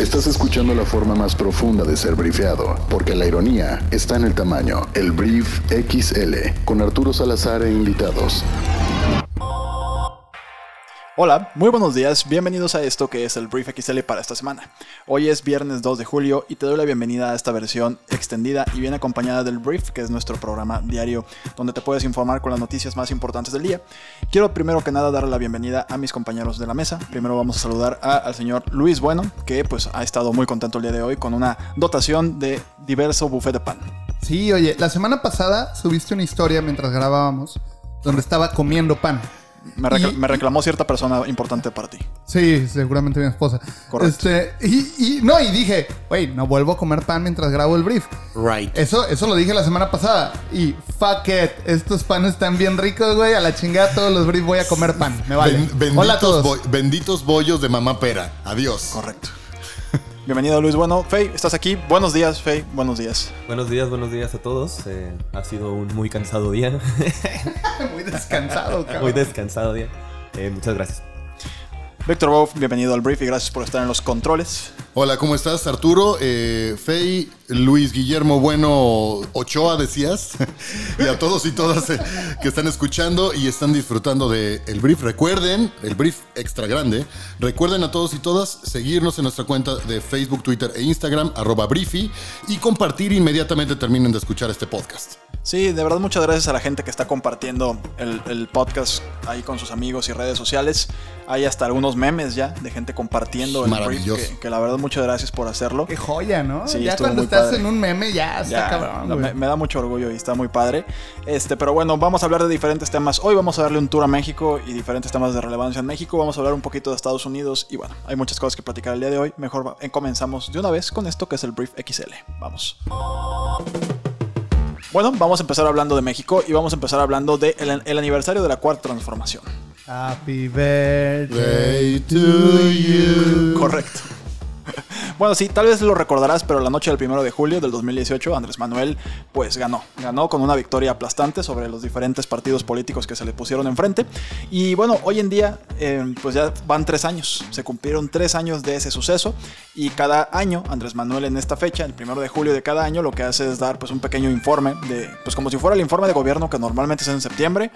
Estás escuchando la forma más profunda de ser brifeado, porque la ironía está en el tamaño. El Brief XL, con Arturo Salazar e invitados. Hola, muy buenos días, bienvenidos a esto que es el Brief XL para esta semana. Hoy es viernes 2 de julio y te doy la bienvenida a esta versión extendida y bien acompañada del Brief, que es nuestro programa diario donde te puedes informar con las noticias más importantes del día. Quiero primero que nada darle la bienvenida a mis compañeros de la mesa. Primero vamos a saludar al señor Luis Bueno, que pues ha estado muy contento el día de hoy con una dotación de diverso buffet de pan. Sí, oye, la semana pasada subiste una historia mientras grabábamos donde estaba comiendo pan. Me, reclamó cierta persona importante para ti. Sí, seguramente mi esposa. Correcto. Este, y, no, y dije, güey, no vuelvo a comer pan mientras grabo el brief. Right. Eso, eso lo dije la semana pasada. Y fuck it, estos panes están bien ricos, güey. A la chingada todos los briefs voy a comer pan. Me vale. Hola a todos. benditos bollos de mamá pera. Adiós. Correcto. Bienvenido Luis Bueno. Fey, estás aquí. Buenos días, Fey. Buenos días. Buenos días, buenos días a todos. Eh, ha sido un muy cansado día. muy descansado, cabrón. Muy descansado día. Eh, muchas gracias. Víctor Wolf, bienvenido al brief y gracias por estar en los controles. Hola, ¿cómo estás, Arturo? Eh, Fey, Luis Guillermo Bueno Ochoa, decías. y a todos y todas eh, que están escuchando y están disfrutando del el brief. Recuerden, el brief extra grande. Recuerden a todos y todas seguirnos en nuestra cuenta de Facebook, Twitter e Instagram, arroba briefy, y compartir inmediatamente terminen de escuchar este podcast. Sí, de verdad muchas gracias a la gente que está compartiendo el, podcast ahí con sus amigos y redes sociales. Hay hasta algunos memes ya de gente compartiendo el brief, que, la verdad muchas gracias por hacerlo. Qué joya, ¿no? Sí, ya cuando estás en un meme ya está cabrón. Me, da mucho orgullo y está muy padre. Este, pero bueno, vamos a hablar de diferentes temas. Hoy vamos a darle un tour a México y diferentes temas de relevancia en México. Vamos a hablar un poquito de Estados Unidos y bueno, hay muchas cosas que platicar el día de hoy. Mejor comenzamos de una vez con esto que es el Brief XL. Vamos. Bueno, vamos a empezar hablando de México y vamos a empezar hablando del de el aniversario de la cuarta transformación. Happy birthday to you. Correcto. Bueno, sí, tal vez lo recordarás, pero la noche del primero de julio del 2018, Andrés Manuel, pues ganó. Ganó con una victoria aplastante sobre los diferentes partidos políticos que se le pusieron enfrente. Y bueno, hoy en día, eh, pues ya van tres años. Se cumplieron tres años de ese suceso. Y cada año, Andrés Manuel en esta fecha, el primero de julio de cada año, lo que hace es dar pues un pequeño informe de, pues como si fuera el informe de gobierno que normalmente es en septiembre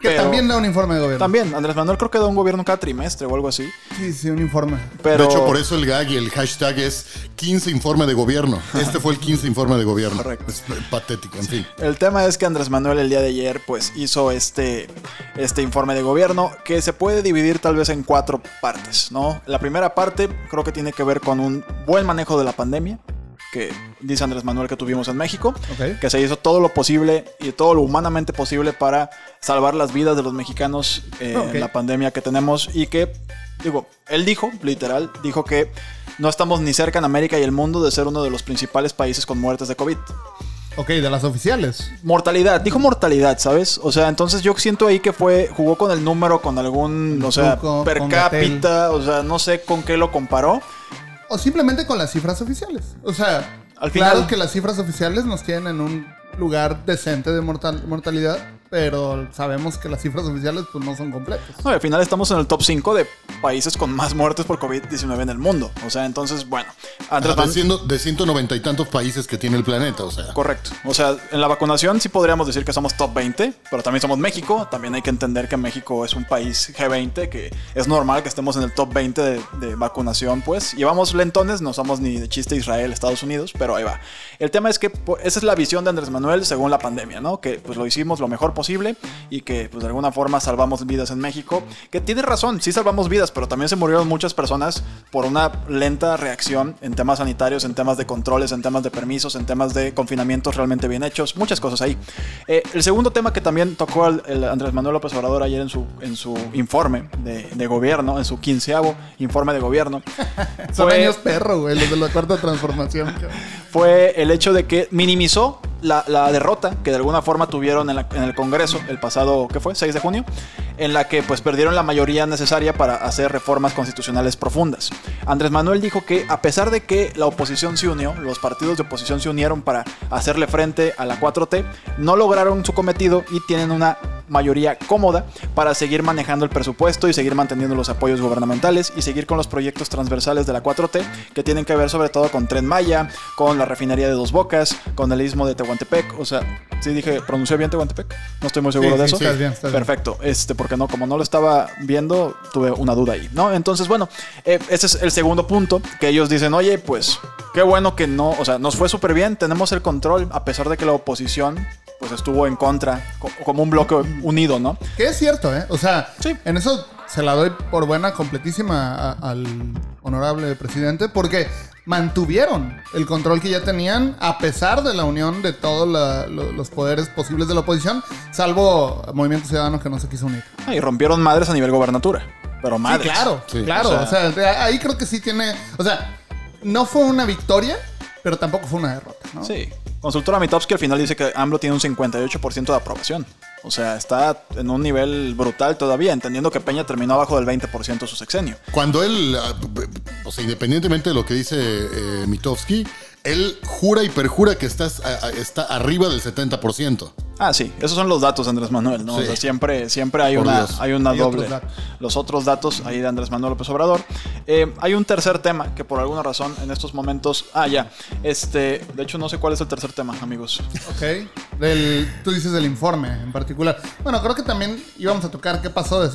que también da un informe de gobierno. También, Andrés Manuel creo que da un gobierno cada trimestre o algo así. Sí, sí, un informe. Pero... De hecho, por eso el gag y el hashtag es 15 informe de gobierno. Este fue el 15 informe de gobierno. Correcto. Es patético, en fin. El tema es que Andrés Manuel el día de ayer pues hizo este, este informe de gobierno que se puede dividir tal vez en cuatro partes, ¿no? La primera parte creo que tiene que ver con un buen manejo de la pandemia que dice Andrés Manuel que tuvimos en México, que se hizo todo lo posible y todo lo humanamente posible para salvar las vidas de los mexicanos eh, en la pandemia que tenemos y que, digo, él dijo, literal, dijo que no estamos ni cerca en América y el mundo de ser uno de los principales países con muertes de COVID. Ok, de las oficiales. Mortalidad, dijo mortalidad, ¿sabes? O sea, entonces yo siento ahí que fue, jugó con el número, con algún, o sea, per cápita, o sea, no sé con qué lo comparó, o simplemente con las cifras oficiales. O sea, Al claro que las cifras oficiales nos tienen en un lugar decente de mortalidad, pero sabemos que las cifras oficiales pues, no son completas. No, al final estamos en el top 5 de países con más muertes por COVID-19 en el mundo. O sea, entonces, bueno. Andrés de, 190 y tantos países que tiene el planeta, o sea. Correcto. O sea, en la vacunación sí podríamos decir que somos top 20, pero también somos México. También hay que entender que México es un país G20, que es normal que estemos en el top 20 de, de vacunación, pues. Llevamos lentones, no somos ni de chiste Israel, Estados Unidos, pero ahí va. El tema es que pues, esa es la visión de Andrés Manuel según la pandemia, ¿no? Que pues lo hicimos lo mejor posible y que pues de alguna forma salvamos vidas en México. Que tiene razón, sí salvamos vidas, pero también se murieron muchas personas por una lenta reacción en temas sanitarios, en temas de controles, en temas de permisos, en temas de confinamientos realmente bien hechos, muchas cosas ahí. Eh, el segundo tema que también tocó el, Andrés Manuel López Obrador ayer en su, en su informe de, gobierno, en su quinceavo informe de gobierno. Son años perro, güey, los de la cuarta transformación. fue el hecho de que minimizó la, derrota que de alguna forma tuvieron en, el Congreso el pasado, ¿qué fue? 6 de junio, en la que pues perdieron la mayoría necesaria para hacer reformas constitucionales profundas. Andrés Manuel dijo que a pesar de que la oposición se unió, los partidos de oposición se unieron para hacerle frente a la 4T, no lograron su cometido y tienen una mayoría cómoda para seguir manejando el presupuesto y seguir manteniendo los apoyos gubernamentales y seguir con los proyectos transversales de la 4T que tienen que ver sobre todo con Tren Maya, con la refinería de Dos Bocas, con el istmo de Tehuantepec. O sea, sí dije, ¿pronuncié bien Tehuantepec? No estoy muy seguro de eso. Perfecto. Este, porque no, como no lo estaba viendo, tuve una duda ahí, ¿no? Entonces, bueno, eh, ese es el segundo punto que ellos dicen, oye, pues qué bueno que no, o sea, nos fue súper bien, tenemos el control, a pesar de que la oposición pues estuvo en contra, como un bloque unido, ¿no? Que es cierto, ¿eh? O sea, en eso se la doy por buena, completísima al honorable presidente, porque mantuvieron el control que ya tenían a pesar de la unión de todos los poderes posibles de la oposición, salvo Movimiento Ciudadano que no se quiso unir. Ah, y rompieron madres a nivel gobernatura, pero madres. claro, claro. O sea, ahí creo que sí tiene, o sea, no fue una victoria, pero tampoco fue una derrota, ¿no? Sí. Consultora Mitowski al final dice que AMLO tiene un 58% de aprobación. O sea, está en un nivel brutal todavía, entendiendo que Peña terminó abajo del 20% de su sexenio. Cuando él, ah, o sea, independientemente de lo que dice eh, él jura y perjura que estás, está arriba del 70%. Ah, sí, esos son los datos de Andrés Manuel, ¿no? O sea, siempre, siempre hay una, hay una doble. los otros datos ahí de Andrés Manuel López Obrador. Eh, hay un tercer tema que por alguna razón en estos momentos. Ah, ya. Este. De hecho, no sé cuál es el tercer tema, amigos. Ok. Del, tú dices del informe en particular. Bueno, creo que también íbamos a tocar qué pasó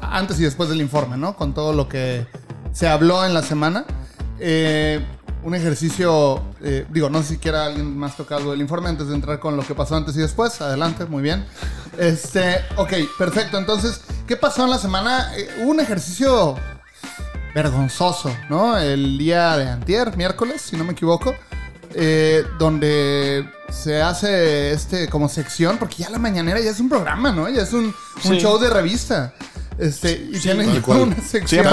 antes y después del informe, ¿no? Con todo lo que se habló en la semana. Eh, un ejercicio, eh, digo, no sé si quiera alguien más tocado el informe antes de entrar con lo que pasó antes y después. Adelante, muy bien. Este, ok, perfecto. Entonces, ¿qué pasó en la semana? Eh, hubo un ejercicio vergonzoso, ¿no? El día de antier, miércoles, si no me equivoco, eh, donde se hace este como sección, porque ya la mañanera ya es un programa, ¿no? Ya es un, un show de revista. Este, y tienen una sección.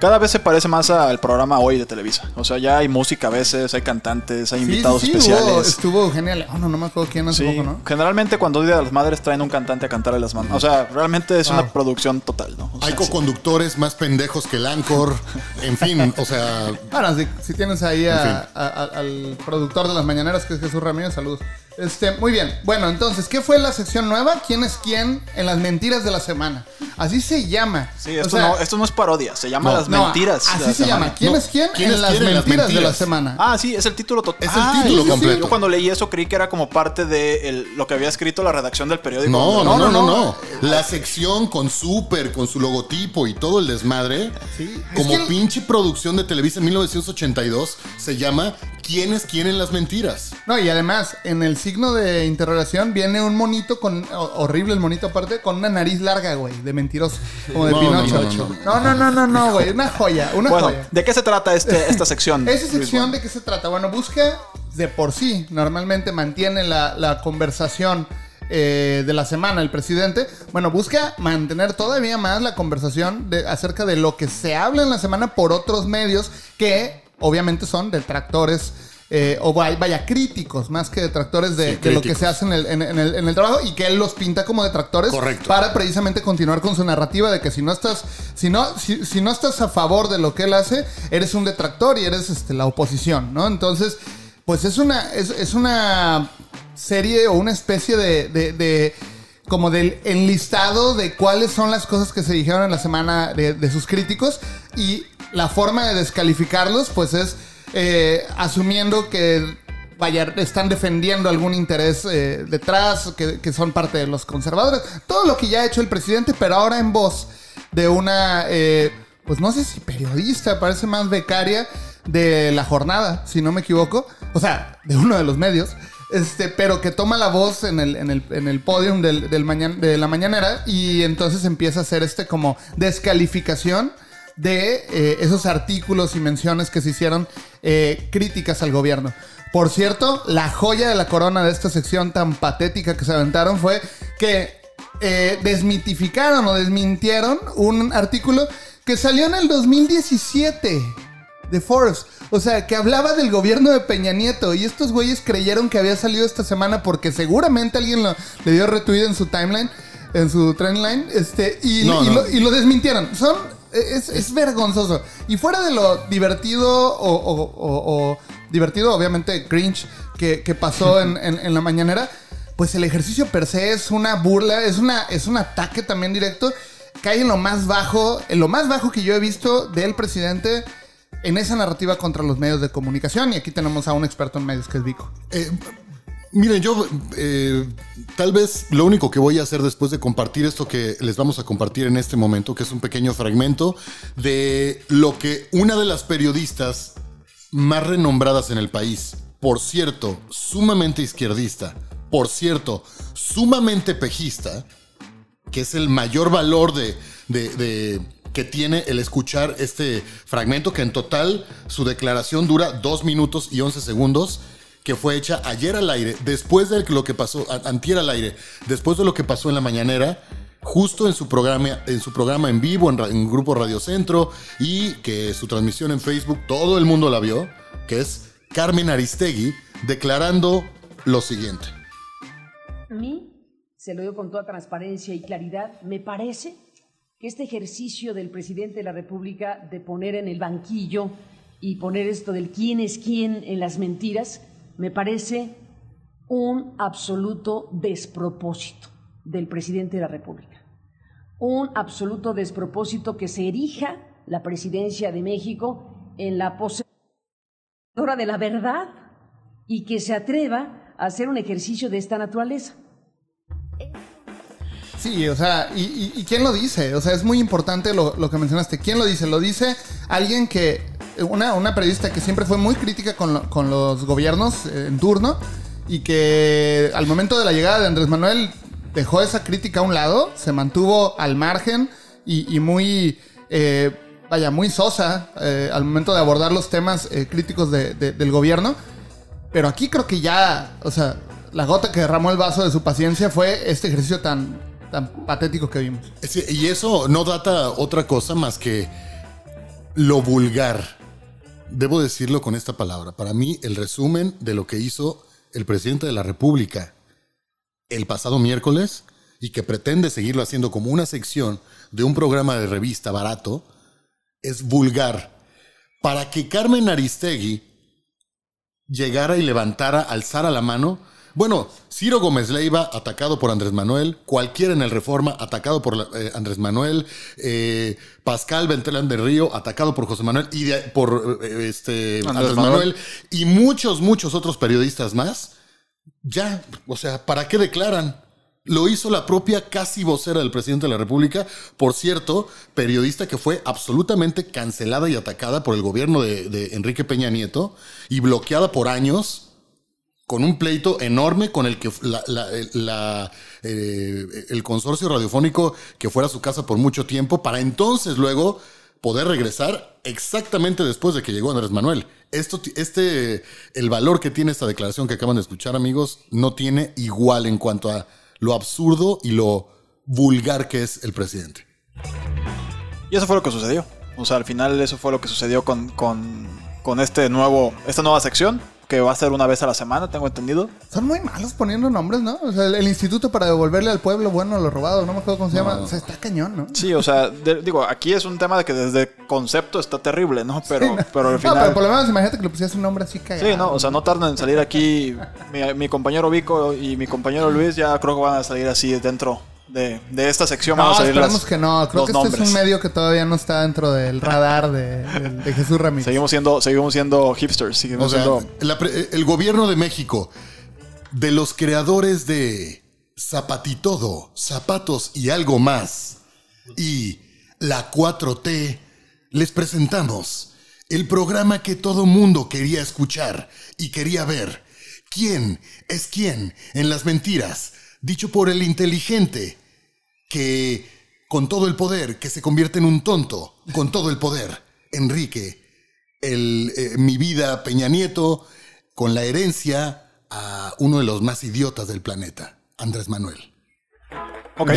cada vez se parece más al programa hoy de Televisa. O sea, ya hay música a veces, hay cantantes, hay invitados especiales. estuvo genial. Oh, no, no me acuerdo quién hace poco, ¿no? Generalmente cuando Día de las Madres traen un cantante a cantarle las manos. O sea, realmente es una producción total, ¿no? hay co-conductores más pendejos que el Anchor. en fin, o sea. Bueno, si, tienes ahí al productor de las mañaneras, que es Jesús Ramírez, saludos. Este, muy bien. Bueno, entonces, ¿qué fue la sección nueva? ¿Quién es quién en las mentiras de la semana? Así se llama. Sí, esto, no, esto no es parodia, se llama Las Mentiras. así se llama. ¿Quién es quién en, las, mentiras de la semana? Ah, sí, es el título total. Es el ah, título completo. Yo cuando leí eso creí que era como parte de lo que había escrito la redacción del periódico. No, no, no, no, no. La sección con súper, con su logotipo y todo el desmadre, como pinche producción de Televisa en 1982, se llama quiénes quieren las mentiras. No, y además, en el signo de interrogación viene un monito con. horrible el monito aparte, con una nariz larga, güey, de mentiroso. Como de Pinocho. No, no, no, no, no, güey. Una joya, una bueno, joya. ¿De qué se trata este, esta sección? ¿Esa sección de qué se trata? Bueno, busca de por sí, normalmente mantiene la, la conversación. Eh, de la semana el presidente, bueno, busca mantener todavía más la conversación de, acerca de lo que se habla en la semana por otros medios que obviamente son detractores. Eh, o vaya, críticos más que detractores de, lo que se hace en el, trabajo y que él los pinta como detractores para precisamente continuar con su narrativa de que si no estás si no si, no estás a favor de lo que él hace eres un detractor y eres este, la oposición no entonces pues es una es, una serie o una especie de, de, como del enlistado de cuáles son las cosas que se dijeron en la semana de, sus críticos y la forma de descalificarlos, pues es eh, asumiendo que vaya, están defendiendo algún interés eh, detrás, que, son parte de los conservadores. Todo lo que ya ha hecho el presidente, pero ahora en voz de una, eh, pues no sé si periodista, parece más becaria de la jornada, si no me equivoco. O sea, de uno de los medios. Este, pero que toma la voz en el, en el, en el podium del, de la mañanera y entonces empieza a hacer este como descalificación de eh, esos artículos y menciones que se hicieron eh, críticas al gobierno. Por cierto, la joya de la corona de esta sección tan patética que se aventaron fue que eh, desmitificaron o desmintieron un artículo que salió en el 2017 de Forbes. O sea, que hablaba del gobierno de Peña Nieto. Y estos güeyes creyeron que había salido esta semana porque seguramente alguien le dio retweet en su timeline, en su trendline, este, y, y lo desmintieron. Son es, vergonzoso. Y fuera de lo divertido o, divertido, obviamente, cringe que, pasó en, la mañanera, pues el ejercicio per se es una burla, es, una, es un ataque también directo. Cae en lo más bajo, en lo más bajo que yo he visto del presidente en esa narrativa contra los medios de comunicación. Y aquí tenemos a un experto en medios que es Vico. Eh, miren, yo eh, tal vez lo único que voy a hacer después de compartir esto que les vamos a compartir en este momento, que es un pequeño fragmento de lo que una de las periodistas más renombradas en el país, por cierto, sumamente izquierdista, por cierto, sumamente pejista, que es el mayor valor de, que tiene el escuchar este fragmento, que en total su declaración dura 2 minutos y 11 segundos, que fue hecha ayer al aire, después de lo que pasó, antier al aire, después de lo que pasó en la mañanera, justo en su programa en, su programa en vivo, en, en Grupo Radio Centro, y que su transmisión en Facebook, todo el mundo la vio, que es Carmen Aristegui, declarando lo siguiente. A mí, se lo digo con toda transparencia y claridad, me parece que este ejercicio del presidente de la República de poner en el banquillo y poner esto del quién es quién en las mentiras, me parece un absoluto despropósito del presidente de la República. Un absoluto despropósito que se erija la presidencia de México en la poseedora de la verdad y que se atreva a hacer un ejercicio de esta naturaleza. Sí, o sea, y, quién lo dice? O sea, es muy importante lo, lo que mencionaste. ¿Quién lo dice? Lo dice alguien que, una, una periodista que siempre fue muy crítica con, con los gobiernos eh, en turno y que al momento de la llegada de Andrés Manuel dejó esa crítica a un lado, se mantuvo al margen y, y muy, eh, vaya, muy sosa eh, al momento de abordar los temas críticos de- de- del gobierno. Pero aquí creo que ya, o sea, la gota que derramó el vaso de su paciencia fue este ejercicio tan, tan patético que vimos. Y eso no data otra cosa más que lo vulgar. Debo decirlo con esta palabra. Para mí, el resumen de lo que hizo el presidente de la República el pasado miércoles y que pretende seguirlo haciendo como una sección de un programa de revista barato es vulgar. Para que Carmen Aristegui llegara y levantara, alzara la mano. Bueno, Ciro Gómez Leiva atacado por Andrés Manuel, cualquiera en el Reforma atacado por eh, Andrés Manuel, eh, Pascal Ventelán de Río atacado por José Manuel y de- por eh, este, Andrés, Manuel. Manuel y muchos, muchos otros periodistas más. Ya, o sea, ¿para qué declaran? Lo hizo la propia casi vocera del presidente de la República, por cierto, periodista que fue absolutamente cancelada y atacada por el gobierno de, de Enrique Peña Nieto y bloqueada por años con un pleito enorme con el que la, eh, el consorcio radiofónico que fuera a su casa por mucho tiempo para entonces luego poder regresar exactamente después de que llegó Andrés Manuel. Esto, este, el valor que tiene esta declaración que acaban de escuchar, amigos, no tiene igual en cuanto a lo absurdo y lo vulgar que es el presidente. Y eso fue lo que sucedió. O sea, al final eso fue lo que sucedió con, con, con este nuevo, esta nueva sección, que va a ser una vez a la semana, tengo entendido. Son muy malos poniendo nombres, ¿no? O sea, el, el Instituto para devolverle al pueblo bueno lo robado, no me acuerdo cómo se llama. O sea, está cañón, ¿no? Sí, o sea, de- digo, aquí es un tema de que desde concepto está terrible, ¿no? Pero, Sí, no. pero al No, final... pero por lo menos imagínate que le pusieras un nombre así cagado. Sí, no, o sea, no tardan en salir aquí. Mi, mi compañero Vico y mi compañero Luis ya creo que van a salir así dentro de, de esta sección. No, a salir esperemos las- que no. Creo que este es un medio que todavía no está dentro del radar de, de- de Jesús Ramírez. Seguimos siendo, seguimos siendo hipsters, seguimos O sea, siendo... la pre- el gobierno de México, de los creadores de Zapatitodo, Zapatos y algo más, y la 4T, les presentamos el programa que todo mundo quería escuchar y quería ver. ¿Quién es quién en las mentiras? Dicho por el inteligente, que con todo el poder, que se convierte en un tonto, con todo el poder. Enrique, el, eh, mi vida Peña Nieto, con la herencia a uno de los más idiotas del planeta, Andrés Manuel.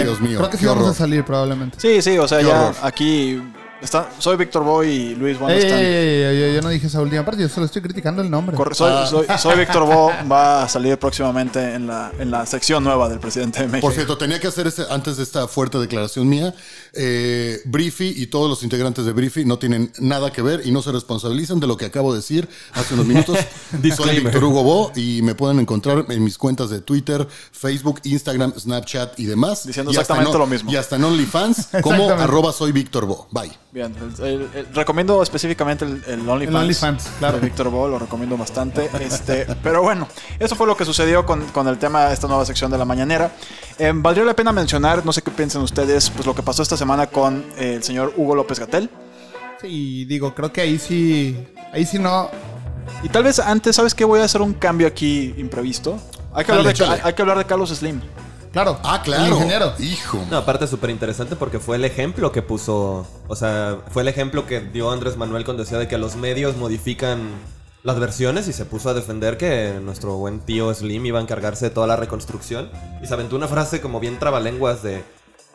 Dios mío, Creo que sí qué vamos a horror. salir probablemente. Sí, sí, o sea, Qué ya horror. aquí Está, soy Víctor Boy y Luis Bueno Ey, ey, ey, yo, no dije esa última parte, yo solo estoy criticando el nombre. Corre- soy, soy, soy Víctor Bo, va a salir próximamente en la, en la sección nueva del presidente de México. Por cierto, tenía que hacer este, antes de esta fuerte declaración mía. Eh, Briefy y todos los integrantes de Briefy no tienen nada que ver y no se responsabilizan de lo que acabo de decir hace unos minutos. Soy. Víctor Hugo Bo y me pueden encontrar en mis cuentas de Twitter, Facebook, Instagram, Snapchat y demás. Diciendo Y exactamente en- lo mismo. Y hasta en OnlyFans como arroba soy Víctor Bo. Bye. Bien, el- el- el- recomiendo específicamente el, OnlyFans. El OnlyFans, claro. De Víctor Bo, lo recomiendo bastante. Este, pero bueno, eso fue lo que sucedió con, con el tema de esta nueva sección de la mañanera. Eh, valdría la pena mencionar, no sé qué piensan ustedes, pues lo que pasó esta semana con eh, el señor Hugo López Gatel. Sí, digo, creo que ahí sí, ahí sí no. Y tal vez antes, ¿sabes qué? Voy a hacer un cambio aquí imprevisto. Hay que, Dale, hablar, de, hay que hablar de Carlos Slim. Claro. Ah, claro. El ingeniero. Hijo. No, aparte súper interesante porque fue el ejemplo que puso, o sea, fue el ejemplo que dio Andrés Manuel cuando decía de que los medios modifican las versiones y se puso a defender que nuestro buen tío Slim iba a encargarse de toda la reconstrucción y se aventó una frase como bien trabalenguas de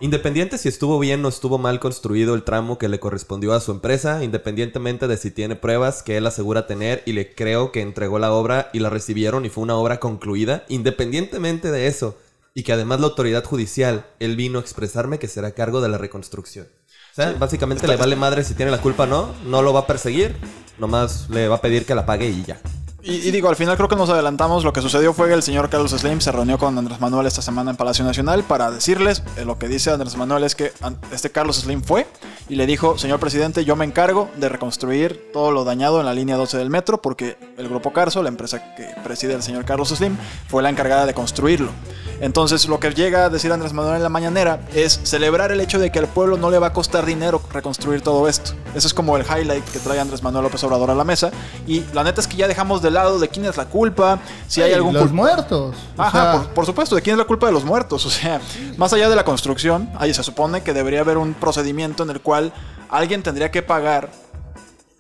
independiente si estuvo bien o estuvo mal construido el tramo que le correspondió a su empresa, independientemente de si tiene pruebas que él asegura tener y le creo que entregó la obra y la recibieron y fue una obra concluida, independientemente de eso y que además la autoridad judicial, él vino a expresarme que será a cargo de la reconstrucción. O sea, básicamente le vale madre si tiene la culpa o no, no lo va a perseguir, nomás le va a pedir que la pague y ya. Y, y digo, al final creo que nos adelantamos. Lo que sucedió fue que el señor Carlos Slim se reunió con Andrés Manuel esta semana en Palacio Nacional para decirles, eh, lo que dice Andrés Manuel es que este Carlos Slim fue y le dijo, señor presidente, yo me encargo de reconstruir todo lo dañado en la línea 12 del metro porque el Grupo Carso, la empresa que preside el señor Carlos Slim, fue la encargada de construirlo. Entonces lo que llega a decir Andrés Manuel en la mañanera es celebrar el hecho de que al pueblo no le va a costar dinero reconstruir todo esto. Ese es como el highlight que trae Andrés Manuel López Obrador a la mesa. Y la neta es que ya dejamos de de quién es la culpa, si hay algún los muertos. O Ajá, sea, por, por supuesto, de quién es la culpa de los muertos. O sea, más allá de la construcción, ahí se supone que debería haber un procedimiento en el cual alguien tendría que pagar.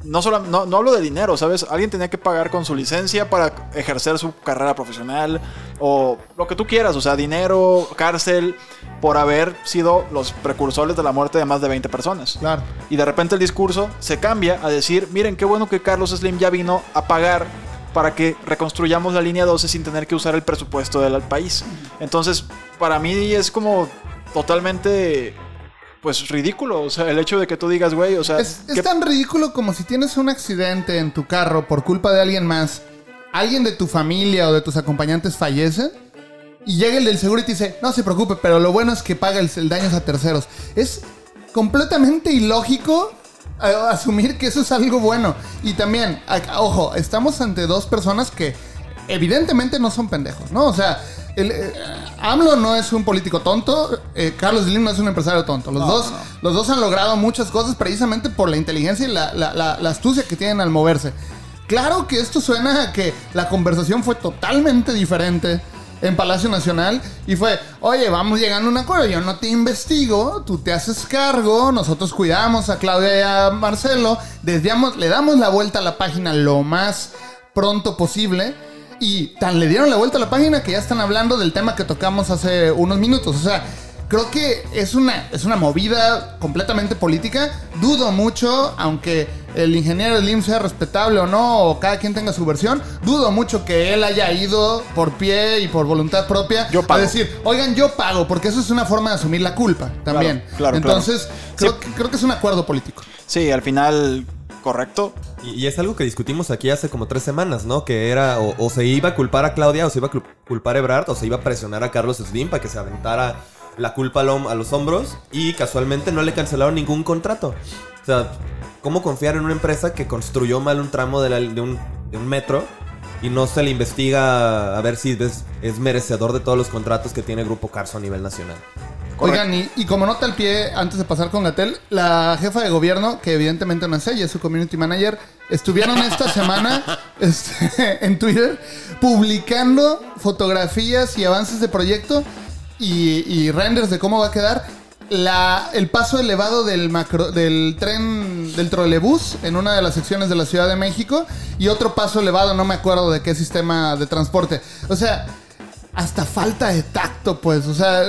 No, solo, no, no hablo de dinero, ¿sabes? Alguien tenía que pagar con su licencia para ejercer su carrera profesional o lo que tú quieras, o sea, dinero, cárcel, por haber sido los precursores de la muerte de más de 20 personas. Claro. Y de repente el discurso se cambia a decir, miren qué bueno que Carlos Slim ya vino a pagar para que reconstruyamos la línea 12 sin tener que usar el presupuesto del país. Entonces, para mí es como totalmente, pues ridículo. O sea, el hecho de que tú digas, güey, o sea, Es, es ¿qué- tan ridículo como si tienes un accidente en tu carro por culpa de alguien más, alguien de tu familia o de tus acompañantes fallece y llega el del seguro y te dice, no se preocupe, pero lo bueno es que paga el, el daño a terceros. Es completamente ilógico asumir que eso es algo bueno. Y también, ojo, estamos ante dos personas que evidentemente no son pendejos, ¿no? O sea, el, eh, AMLO no es un político tonto, eh, Carlos Slim no es un empresario tonto. Los, dos, los dos han logrado muchas cosas precisamente por la inteligencia y la, la- la- la astucia que tienen al moverse. Claro que esto suena a que la conversación fue totalmente diferente en Palacio Nacional y fue, oye, vamos llegando a un acuerdo, yo no te investigo, tú te haces cargo, nosotros cuidamos a Claudia y a Marcelo, desviamos, le damos la vuelta a la página lo más pronto posible y tan le dieron la vuelta a la página que ya están hablando del tema que tocamos hace unos minutos, o sea, creo que es una, es una movida completamente política. Dudo mucho, aunque el ingeniero Slim sea respetable o no, o cada quien tenga su versión, dudo mucho que él haya ido por pie y por voluntad propia Yo pago. a decir, oigan, yo pago, porque eso es una forma de asumir la culpa también. claro, Entonces, claro. Creo, que- creo que es un acuerdo político. sí, al final, correcto. Y, y es algo que discutimos aquí hace como tres semanas, ¿no? Que era o, o se iba a culpar a Claudia o se iba a cul- culpar a Ebrard o se iba a presionar a Carlos Slim para que se aventara la culpa a los hombros y casualmente no le cancelaron ningún contrato. O sea, ¿cómo confiar en una empresa que construyó mal un tramo de, la- de un, de un metro y no se le investiga a ver si es, es merecedor de todos los contratos que tiene Grupo Carso a nivel nacional? Correcto. Oigan, y, y como nota al pie, antes de pasar con Gatel, la jefa de gobierno, que evidentemente no es ella, es su community manager, estuvieron esta semana este, en Twitter publicando fotografías y avances de proyecto y, y renders de cómo va a quedar la, el paso elevado del, macro, del tren, del trolebús en una de las secciones de la Ciudad de México y otro paso elevado, no me acuerdo de qué sistema de transporte. O sea, hasta falta de tacto, pues. O sea,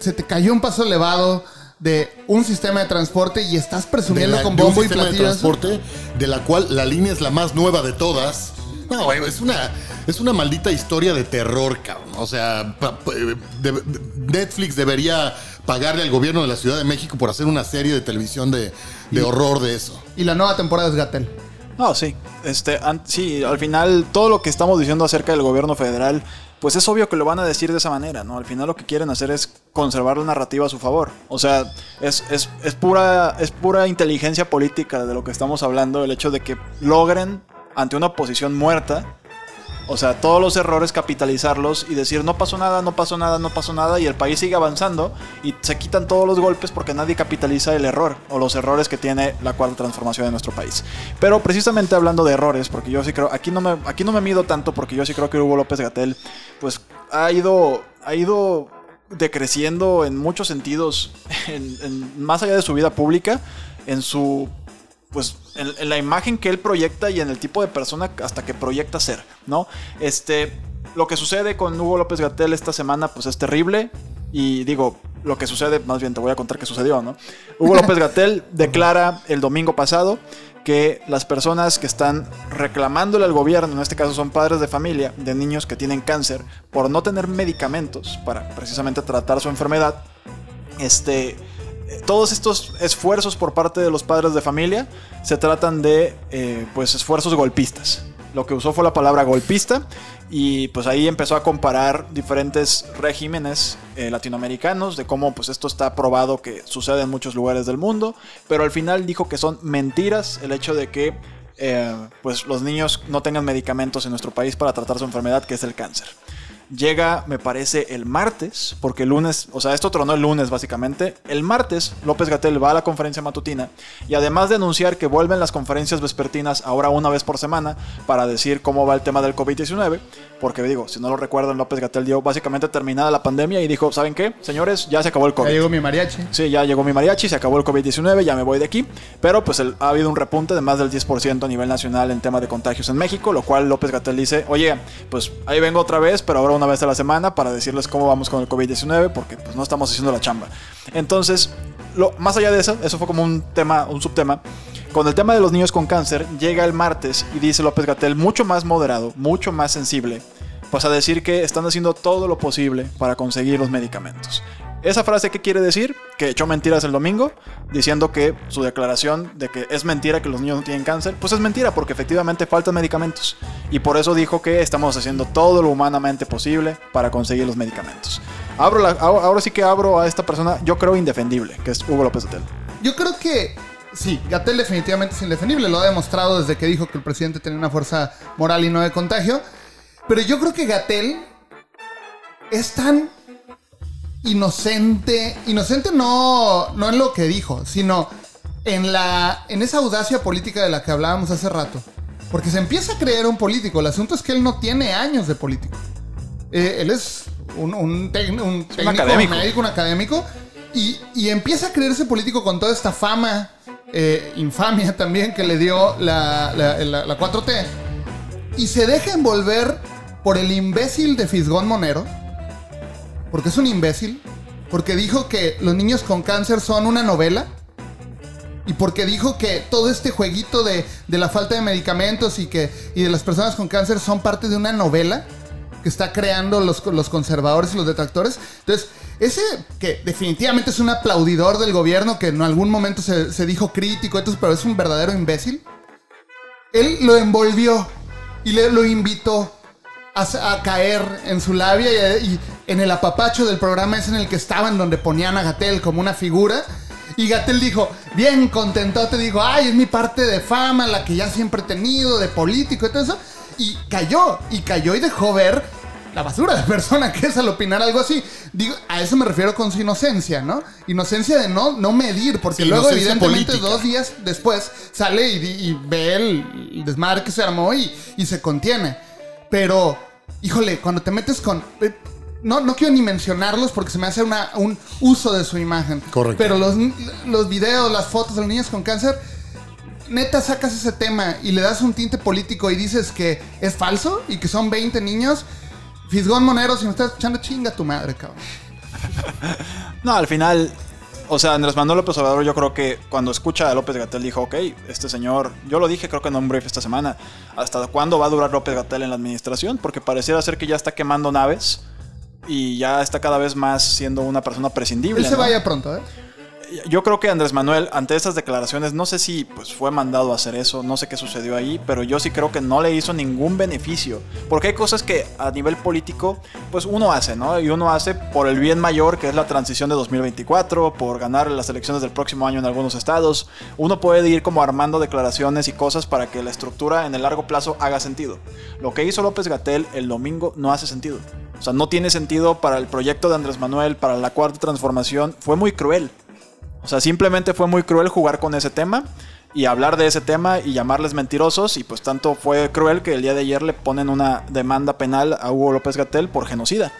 se te cayó un paso elevado de un sistema de transporte y estás presumiendo la- con de un bombo y sistema de transporte de la cual la línea es la más nueva de todas. No, güey, es una, es una maldita historia de terror, cabrón. O sea, pa- pa- de- de- Netflix debería pagarle al gobierno de la Ciudad de México por hacer una serie de televisión de, de horror de eso. Y la nueva temporada es Gatel. No, sí. Este, an- sí, al final todo lo que estamos diciendo acerca del gobierno federal, pues es obvio que lo van a decir de esa manera, ¿no? Al final lo que quieren hacer es conservar la narrativa a su favor. O sea, es, es, es pura, es pura inteligencia política de lo que estamos hablando, el hecho de que logren, ante una oposición muerta, o sea, todos los errores capitalizarlos y decir no pasó nada, no pasó nada, no pasó nada y el país sigue avanzando y se quitan todos los golpes porque nadie capitaliza el error o los errores que tiene la cuarta transformación de nuestro país. Pero precisamente hablando de errores, porque yo sí creo, aquí no me, aquí no me mido tanto porque yo sí creo que Hugo López Gatel pues ha ido, ha ido decreciendo en muchos sentidos, en- en- más allá de su vida pública, en su pues en, en la imagen que él proyecta y en el tipo de persona hasta que proyecta ser, ¿no? Este, lo que sucede con Hugo López Gatel esta semana, pues es terrible. Y digo, lo que sucede, más bien te voy a contar qué sucedió, ¿no? Hugo López Gatel declara el domingo pasado que las personas que están reclamándole al gobierno, en este caso son padres de familia de niños que tienen cáncer, por no tener medicamentos para precisamente tratar su enfermedad, este, todos estos esfuerzos por parte de los padres de familia se tratan de eh, pues esfuerzos golpistas. Lo que usó fue la palabra golpista y pues ahí empezó a comparar diferentes regímenes eh, latinoamericanos de cómo pues esto está probado que sucede en muchos lugares del mundo, pero al final dijo que son mentiras el hecho de que eh, pues los niños no tengan medicamentos en nuestro país para tratar su enfermedad que es el cáncer. Llega, me parece, el martes, porque el lunes, o sea, esto tronó el lunes básicamente. El martes, López Gatel va a la conferencia matutina y además de anunciar que vuelven las conferencias vespertinas ahora una vez por semana para decir cómo va el tema del COVID-19, porque digo, si no lo recuerdan, López Gatel dio básicamente terminada la pandemia y dijo, ¿saben qué? Señores, ya se acabó el Ya COVID. llegó mi mariachi. Sí, ya llegó mi mariachi, se acabó el COVID-19, ya me voy de aquí. Pero pues el- ha habido un repunte de más del 10% a nivel nacional en tema de contagios en México, lo cual López Gatel dice, oye, pues ahí vengo otra vez, pero ahora una vez a la semana para decirles cómo vamos con el COVID-19, porque pues no estamos haciendo la chamba. Entonces, lo, más allá de eso, eso fue como un tema, un subtema. Con el tema de los niños con cáncer, llega el martes y dice López Gatel, mucho más moderado, mucho más sensible, pues a decir que están haciendo todo lo posible para conseguir los medicamentos. ¿Esa frase qué quiere decir? Que echó mentiras el domingo, diciendo que su declaración de que es mentira que los niños no tienen cáncer, pues es mentira porque efectivamente faltan medicamentos. Y por eso dijo que estamos haciendo todo lo humanamente posible para conseguir los medicamentos. Abro ahora sí que abro a esta persona, yo creo indefendible, que es Hugo López Otel. Yo creo que sí, Gatel definitivamente es indefendible. Lo ha demostrado desde que dijo que el presidente tenía una fuerza moral y no de contagio. Pero yo creo que Gatel es tan inocente. Inocente no, no en lo que dijo, sino en, la, en esa audacia política de la que hablábamos hace rato. Porque se empieza a creer un político. El asunto es que él no tiene años de político. Eh, él es un, un, tec- un técnico, académico. un médico, un académico. Y, y empieza a creerse político con toda esta fama, eh, infamia también que le dio la, la- la- la 4T. Y se deja envolver por el imbécil de Fisgón Monero. Porque es un imbécil. Porque dijo que los niños con cáncer son una novela. Y porque dijo que todo este jueguito de, de la falta de medicamentos y, que, y de las personas con cáncer son parte de una novela que está creando los, los conservadores y los detractores. Entonces, ese que definitivamente es un aplaudidor del gobierno que en algún momento se, se dijo crítico, entonces, pero es un verdadero imbécil. Él lo envolvió y le, lo invitó a, a caer en su labia y, y en el apapacho del programa es en el que estaban donde ponían a Gatel como una figura. Y Gatel dijo, bien contento, te dijo, ay, es mi parte de fama, la que ya siempre he tenido, de político y todo eso. Y cayó, y cayó y dejó ver la basura de persona que es al opinar algo así. Digo, a eso me refiero con su inocencia, ¿no? Inocencia de no, no medir, porque Sí, luego evidentemente política. dos días después sale y, ve el, el desmadre que se armó y, y se contiene. Pero, híjole, cuando te metes con... eh, No, no quiero ni mencionarlos porque se me hace una- un uso de su imagen. Correcto. Pero los, los videos, las fotos de los niños con cáncer, neta sacas ese tema y le das un tinte político y dices que es falso y que son 20 niños. Fisgón Monero, si me estás escuchando, chinga tu madre, cabrón. No, al final, o sea, Andrés Manuel López Obrador, yo creo que cuando escucha a López Gatel dijo, ok, este señor, yo lo dije creo que en un brief esta semana, ¿hasta cuándo va a durar López Gatel en la administración? Porque pareciera ser que ya está quemando naves y ya está cada vez más siendo una persona prescindible. Él se ¿no? vaya pronto, ¿eh? Yo creo que Andrés Manuel, ante esas declaraciones, no sé si pues, fue mandado a hacer eso, no sé qué sucedió ahí, pero yo sí creo que no le hizo ningún beneficio. Porque hay cosas que a nivel político, pues uno hace, ¿no? Y uno hace por el bien mayor, que es la transición de 2024, por ganar las elecciones del próximo año en algunos estados. Uno puede ir como armando declaraciones y cosas para que la estructura en el largo plazo haga sentido. Lo que hizo López Gatel el domingo no hace sentido. O sea, no tiene sentido para el proyecto de Andrés Manuel, para la cuarta transformación. Fue muy cruel. O sea, simplemente fue muy cruel jugar con ese tema y hablar de ese tema y llamarles mentirosos. Y pues tanto fue cruel que el día de ayer le ponen una demanda penal a Hugo López Gatel por genocida.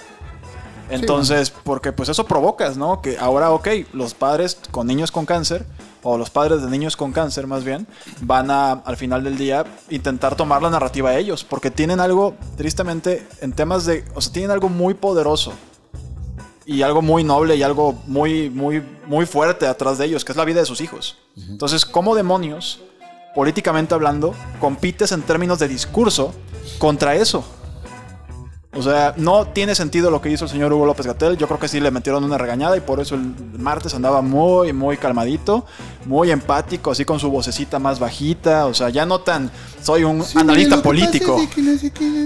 Entonces, porque pues eso provocas, ¿no? Que ahora, ok, los padres con niños con cáncer, o los padres de niños con cáncer más bien, van a al final del día intentar tomar la narrativa a ellos, porque tienen algo, tristemente, en temas de, o sea, tienen algo muy poderoso y algo muy noble y algo muy, muy, muy fuerte atrás de ellos, que es la vida de sus hijos. Entonces, ¿cómo demonios, políticamente hablando, compites en términos de discurso contra eso? O sea, no tiene sentido lo que hizo el señor Hugo López Gatel. Yo creo que sí le metieron una regañada y por eso el martes andaba muy, muy calmadito, muy empático, así con su vocecita más bajita. O sea, ya no tan soy un analista político.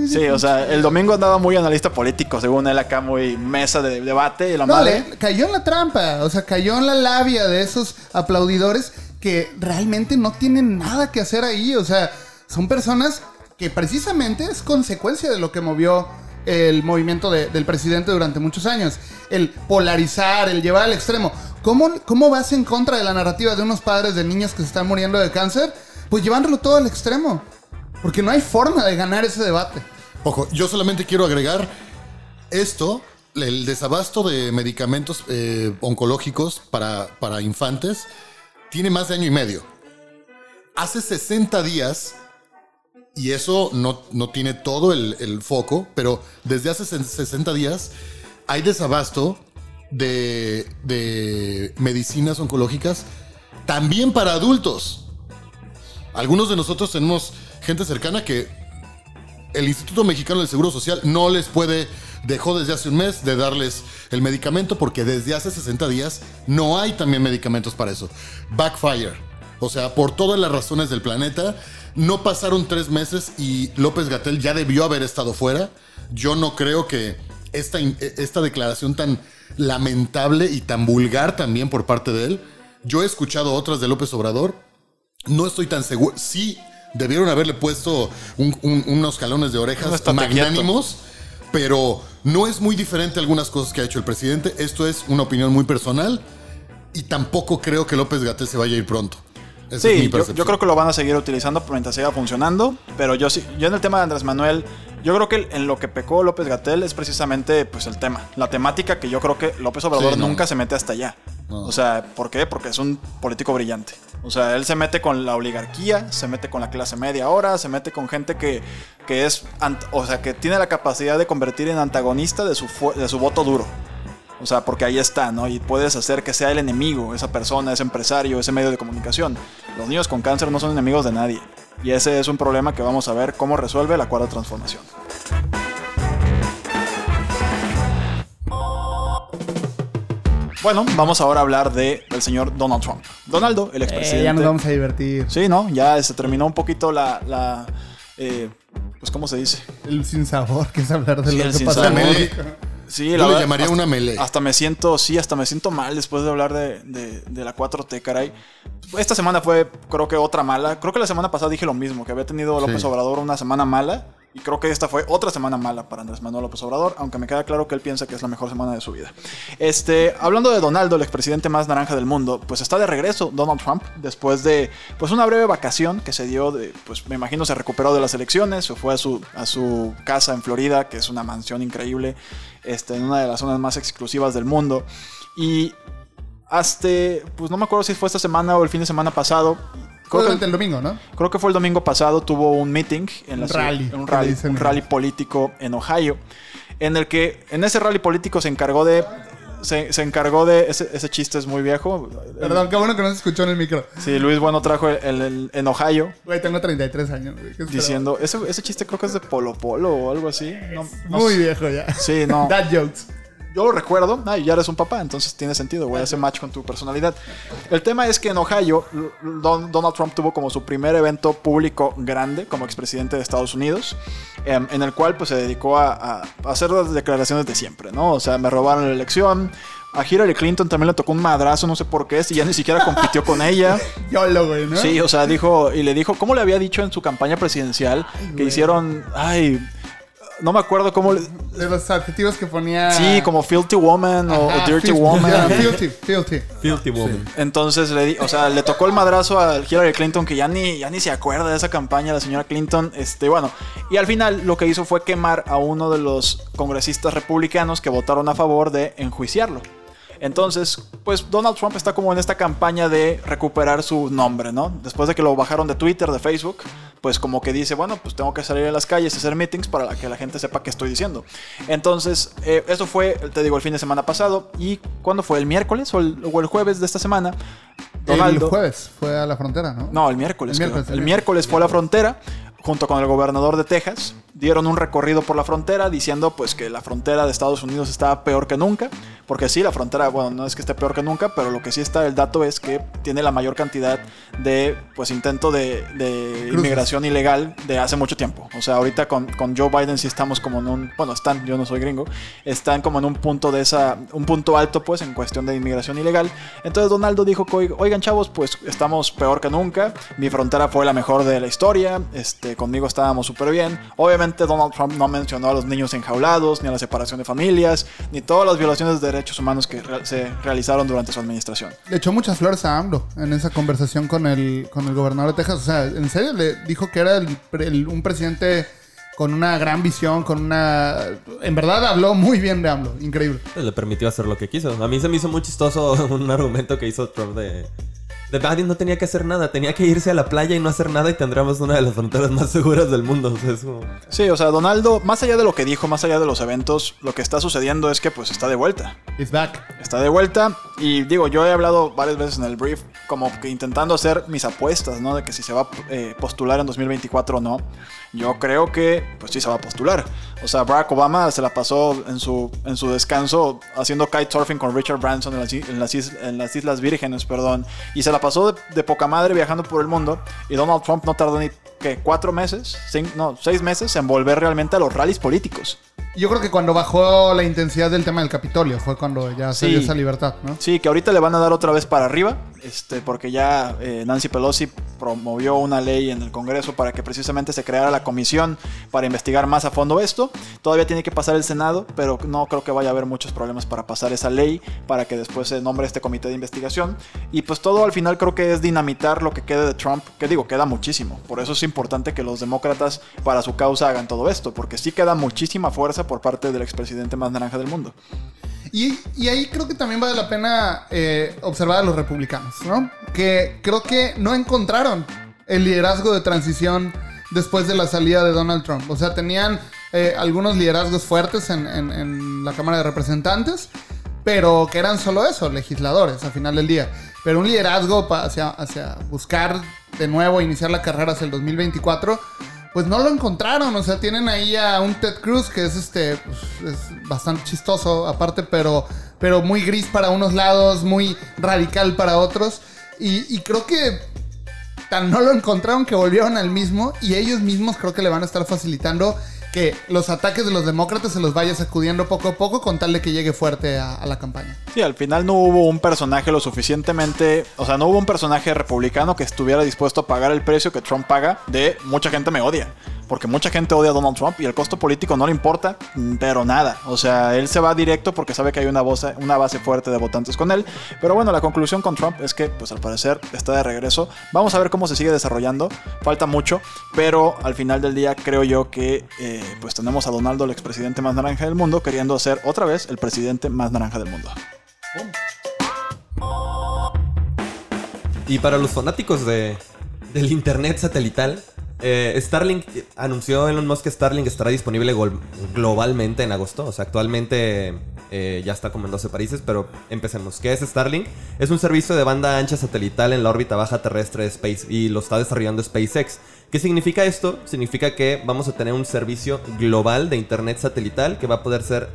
Sí, o sea, el domingo andaba muy analista político, según él acá, muy mesa de debate y la No, madre. le- cayó en la trampa, o sea, cayó en la labia de esos aplaudidores que realmente no tienen nada que hacer ahí, o sea, son personas que precisamente es consecuencia de lo que movió el movimiento de- del presidente durante muchos años, el polarizar, el llevar al extremo. ¿Cómo, ¿Cómo vas en contra de la narrativa de unos padres de niños que se están muriendo de cáncer? Pues llevándolo todo al extremo, porque no hay forma de ganar ese debate. Ojo, yo solamente quiero agregar esto, el desabasto de medicamentos eh, oncológicos para, para infantes, tiene más de año y medio. Hace 60 días, y eso no, no tiene todo el, el foco, pero desde hace 60 días hay desabasto de, de medicinas oncológicas también para adultos. Algunos de nosotros tenemos gente cercana que el Instituto Mexicano del Seguro Social no les puede, dejó desde hace un mes de darles el medicamento porque desde hace 60 días no hay también medicamentos para eso. Backfire. O sea, por todas las razones del planeta, no pasaron tres meses y López Gatel ya debió haber estado fuera. Yo no creo que esta, esta declaración tan lamentable y tan vulgar también por parte de él. Yo he escuchado otras de López Obrador no estoy tan seguro. Sí, debieron haberle puesto un- un- unos jalones de orejas magnánimos, pero no es muy diferente a algunas cosas que ha hecho el presidente. Esto es una opinión muy personal y tampoco creo que López Gatel se vaya a ir pronto. Esa Sí, yo, creo que lo van a seguir utilizando mientras siga funcionando, pero yo sí, yo en el tema de Andrés Manuel, yo creo que en lo que pecó López Gatel es precisamente pues el tema, la temática que yo creo que López Obrador Sí, no. nunca se mete hasta allá. No. O sea, ¿por qué? Porque es un político brillante. O sea, él se mete con la oligarquía, se mete con la clase media ahora, se mete con gente que, que es, o sea, que tiene la capacidad de convertir en antagonista de su, de su voto duro. O sea, porque ahí está, ¿no? Y puedes hacer que sea el enemigo, esa persona, ese empresario, ese medio de comunicación. Los niños con cáncer no son enemigos de nadie. Y ese es un problema que vamos a ver cómo resuelve la cuarta transformación. Bueno, vamos ahora a hablar de el señor Donald Trump. Donaldo, el expresidente. Eh, ya nos vamos a divertir. Sí, ¿no? Ya se terminó un poquito la... la eh, pues, ¿cómo se dice? El sin sabor, que es hablar de Sí, lo que pasa en. México. Sí, Yo la le verdad, llamaría hasta- una melee. Hasta me siento, sí, hasta me siento mal después de hablar de, de- de la 4T, caray. Esta semana fue, creo que otra mala. Creo que la semana pasada dije lo mismo, que había tenido López Sí. Obrador una semana mala. Y creo que esta fue otra semana mala para Andrés Manuel López Obrador, aunque me queda claro que él piensa que es la mejor semana de su vida. Este, hablando de Donaldo, el expresidente más naranja del mundo, pues está de regreso Donald Trump después de pues una breve vacación que se dio de, pues me imagino se recuperó de las elecciones, se fue a su, a su casa en Florida, que es una mansión increíble, este, en una de las zonas más exclusivas del mundo. Y hasta, pues no me acuerdo si fue esta semana o el fin de semana pasado. Creo que, el domingo, ¿no? creo que fue el domingo pasado, tuvo un meeting en la ciudad- rally, un rally, un rally político en Ohio, en el que en ese rally político se encargó de se, se encargó de. Ese, ese chiste es muy viejo. Perdón, qué bueno que no se escuchó en el micro. Sí, Luis Bueno trajo el, el- el- en Ohio Güey, tengo 33 años. diciendo. Ese, ese chiste creo que es de Polo Polo o algo así. No, no Muy sé. viejo ya. Sí, no. Dad jokes. Yo lo recuerdo. Ah, y ya eres un papá, entonces tiene sentido, güey. Hace match con tu personalidad. El tema es que en Ohio, Don- Donald Trump tuvo como su primer evento público grande como expresidente de Estados Unidos, em, en el cual pues se dedicó a, a hacer las declaraciones de siempre, ¿no? O sea, me robaron la elección. A Hillary Clinton también le tocó un madrazo, no sé por qué, si ya ni siquiera compitió con ella. Yo lo, güey, ¿no? Sí, o sea, dijo, y le dijo, ¿cómo le había dicho en su campaña presidencial? que hicieron, ay, no me acuerdo cómo, le- De los adjetivos que ponía. sí, como filthy woman o, dirty filthy, woman. yeah, filthy, filthy. Filthy Woman. Entonces le di, o sea, le tocó el madrazo a Hillary Clinton que ya ni, ya ni se acuerda de esa campaña, la señora Clinton. Este, bueno, y al final lo que hizo fue quemar a uno de los congresistas republicanos que votaron a favor de enjuiciarlo. Entonces, pues Donald Trump está como en esta campaña de recuperar su nombre, ¿no? Después de que lo bajaron de Twitter, de Facebook, pues como que dice, bueno, pues tengo que salir a las calles y hacer meetings para que la gente sepa qué estoy diciendo. Entonces, eh, eso fue, te digo, el fin de semana pasado. ¿Y cuándo fue? ¿El miércoles o el, o el jueves de esta semana? El jueves fue a la frontera, ¿no? No, el miércoles. El miércoles, El, el miércoles fue a la frontera junto con el gobernador de Texas. Dieron un recorrido por la frontera diciendo pues que la frontera de Estados Unidos estaba peor que nunca. Porque sí, la frontera, bueno, no es que esté peor que nunca, pero lo que sí está el dato es que tiene la mayor cantidad de pues intento de, de inmigración ilegal de hace mucho tiempo. O sea, ahorita con, con Joe Biden sí estamos como en un, bueno, están, yo no soy gringo, están como en un punto de esa, un punto alto pues en cuestión de inmigración ilegal. Entonces Donaldo dijo que, "Oiga- oigan chavos, pues estamos peor que nunca, mi frontera fue la mejor de la historia, este, conmigo estábamos súper bien. Obviamente Donald Trump no mencionó a los niños enjaulados, ni a la separación de familias, ni todas las violaciones de derechos humanos que re- se realizaron durante su administración. Le echó muchas flores a AMLO en esa conversación con el, con el gobernador de Texas. O sea, en serio, le dijo que era el pre- el- un presidente con una gran visión, con una... En verdad habló muy bien de AMLO. Increíble. Pues le permitió hacer lo que quiso. A mí se me hizo muy chistoso un argumento que hizo Trump de... De Biden no tenía que hacer nada, tenía que irse a la playa y no hacer nada y tendríamos una de las fronteras más seguras del mundo. O sea, es como... Sí, o sea, Donaldo, más allá de lo que dijo, más allá de los eventos, lo que está sucediendo es que pues está de vuelta. It's back. Está de vuelta y digo, yo he hablado varias veces en el brief como que intentando hacer mis apuestas, ¿no? De que si se va a eh, postular en 2024 o no. Yo creo que pues sí se va a postular. O sea, Barack Obama se la pasó en su, en su descanso haciendo kitesurfing con Richard Branson en las, i- en las is- en las Islas Vírgenes, perdón. Y se la pasó de, de poca madre viajando por el mundo. Y Donald Trump no tardó ni que cuatro meses, cin- no, seis meses en volver realmente a los rallies políticos. Yo creo que cuando bajó la intensidad del tema del Capitolio fue cuando ya se Sí. dio esa libertad, ¿no? Sí, que ahorita le van a dar otra vez para arriba, este, porque ya eh, Nancy Pelosi promovió una ley en el Congreso para que precisamente se creara la comisión para investigar más a fondo esto. Todavía tiene que pasar el Senado, pero no creo que vaya a haber muchos problemas para pasar esa ley, para que después se nombre este comité de investigación. Y pues todo al final creo que es dinamitar lo que quede de Trump, que digo, queda muchísimo. Por eso es importante que los demócratas para su causa hagan todo esto, porque sí queda muchísima fuerza por parte del expresidente más naranja del mundo. Y, ahí creo que también vale la pena eh, observar a los republicanos, ¿no? Que creo que no encontraron el liderazgo de transición después de la salida de Donald Trump. O sea, tenían eh, algunos liderazgos fuertes en, en- la Cámara de Representantes, pero que eran solo eso, legisladores al final del día. Pero un liderazgo hacia, hacia buscar de nuevo iniciar la carrera hacia el 2024 pues no lo encontraron. O sea, tienen ahí a un Ted Cruz que es este. pues, es bastante chistoso, aparte, pero, pero muy gris para unos lados, muy radical para otros. Y, y creo que tan no lo encontraron que volvieron al mismo. Y ellos mismos creo que le van a estar facilitando que los ataques de los demócratas se los vaya sacudiendo poco a poco con tal de que llegue fuerte a, la campaña. Sí, al final no hubo un personaje lo suficientemente, o sea, no hubo un personaje republicano que estuviera dispuesto a pagar el precio que Trump paga de mucha gente me odia. Porque mucha gente odia a Donald Trump y el costo político no le importa, mm, pero nada. O sea, él se va directo porque sabe que hay una, voz- una base fuerte de votantes con él. Pero bueno, la conclusión con Trump es que, pues al parecer, está de regreso. Vamos a ver cómo se sigue desarrollando. Falta mucho, pero al final del día creo yo que, eh, pues tenemos a Donaldo, el expresidente más naranja del mundo, queriendo ser otra vez el presidente más naranja del mundo. Y para los fanáticos de, del internet satelital, eh, Starlink anunció Elon Musk que Starlink estará disponible globalmente en agosto. O sea, actualmente eh, ya está como en 12 países, pero empecemos. ¿Qué es Starlink? Es un servicio de banda ancha satelital en la órbita baja terrestre de Space y lo está desarrollando SpaceX. ¿Qué significa esto? Significa que vamos a tener un servicio global de internet satelital que va a poder ser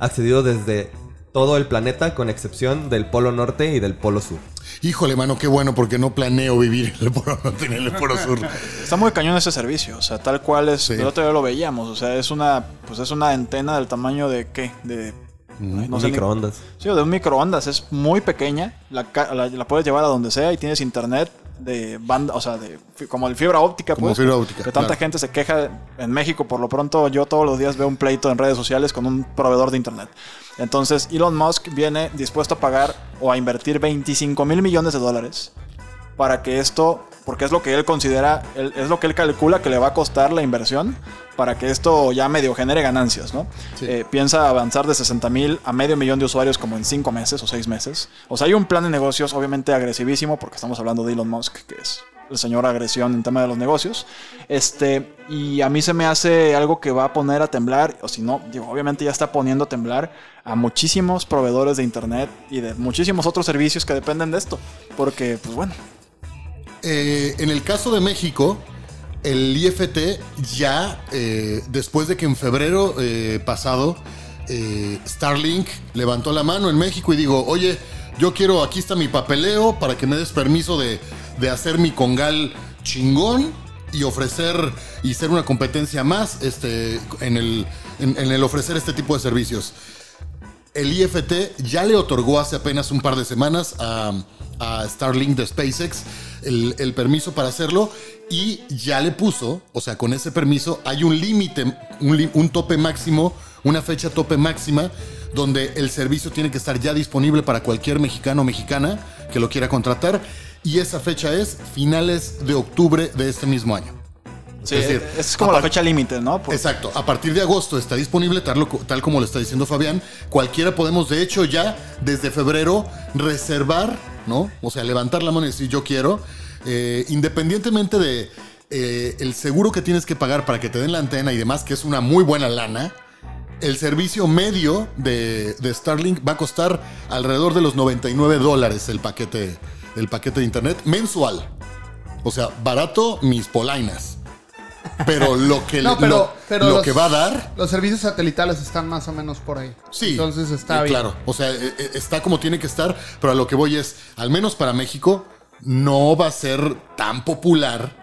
accedido desde todo el planeta con excepción del polo norte y del polo sur. Híjole, mano, qué bueno, porque no planeo vivir en el Polo Norte ni en el Polo Sur. Está muy cañón ese servicio, o sea, tal cual es, Sí. el otro día lo veíamos, o sea, es una, pues es una antena del tamaño de qué, de ay, no sé ni- microondas. Sí, de un microondas, es muy pequeña, la, ca- la- la puedes llevar a donde sea y tienes internet de banda, o sea, de como el fibra óptica, Como pues. fibra óptica, Que tanta claro. gente se queja en México, por lo pronto yo todos los días veo un pleito en redes sociales con un proveedor de internet. Entonces, Elon Musk viene dispuesto a pagar o a invertir 25 mil millones de dólares para que esto, porque es lo que él considera, es lo que él calcula que le va a costar la inversión para que esto ya medio genere ganancias, ¿no? Eh, piensa avanzar de 60 mil a medio millón de usuarios como en 5 meses o 6 meses. O sea, hay un plan de negocios obviamente agresivísimo porque estamos hablando de Elon Musk, que es el señor agresión en tema de los negocios. Este, y a mí se me hace algo que va a poner a temblar, o si no, digo, obviamente ya está poniendo a temblar a muchísimos proveedores de internet y de muchísimos otros servicios que dependen de esto. Porque, pues bueno, Eh, en el caso de México, el IFT ya, eh, después de que en febrero eh, pasado, Starlink levantó la mano en México y digo, oye, yo quiero, aquí está mi papeleo para que me des permiso de, de hacer mi congal chingón y ofrecer y ser una competencia más este, en, el, en- el ofrecer este tipo de servicios. El IFT ya le otorgó hace apenas un par de semanas a, Starlink de SpaceX el, el permiso para hacerlo y ya le puso, o sea, con ese permiso hay un límite, un tope máximo, una fecha tope máxima donde el servicio tiene que estar ya disponible para cualquier mexicano o mexicana que lo quiera contratar y esa fecha es finales de octubre de este mismo año. sí, Es decir, es como la fecha límite, ¿no? Por- Exacto. A partir de agosto está disponible, tal como lo está diciendo Fabián. Cualquiera podemos, de hecho, ya desde febrero reservar, ¿no? O sea, levantar la mano y decir yo quiero. Eh, independientemente de eh, el seguro que tienes que pagar para que te den la antena y demás, que es una muy buena lana. El servicio medio de, de Starlink va a costar alrededor de los 99 dólares el paquete, el paquete de internet mensual. O sea, barato mis polainas. Pero lo que, No, le- pero, lo, pero lo los- que va a dar Los servicios satelitales están más o menos por ahí. Sí. Entonces está eh, bien. Claro. O sea, eh, eh, está como tiene que estar, pero a lo que voy es, al menos para México, no va a ser tan popular.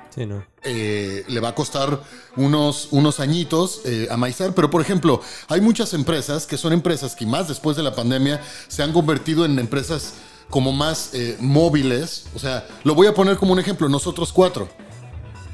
Eh, le va a costar unos, unos añitos eh, amaizar, pero por ejemplo, hay muchas empresas que son empresas que más después de la pandemia se han convertido en empresas como más eh, móviles. O sea, lo voy a poner como un ejemplo, nosotros cuatro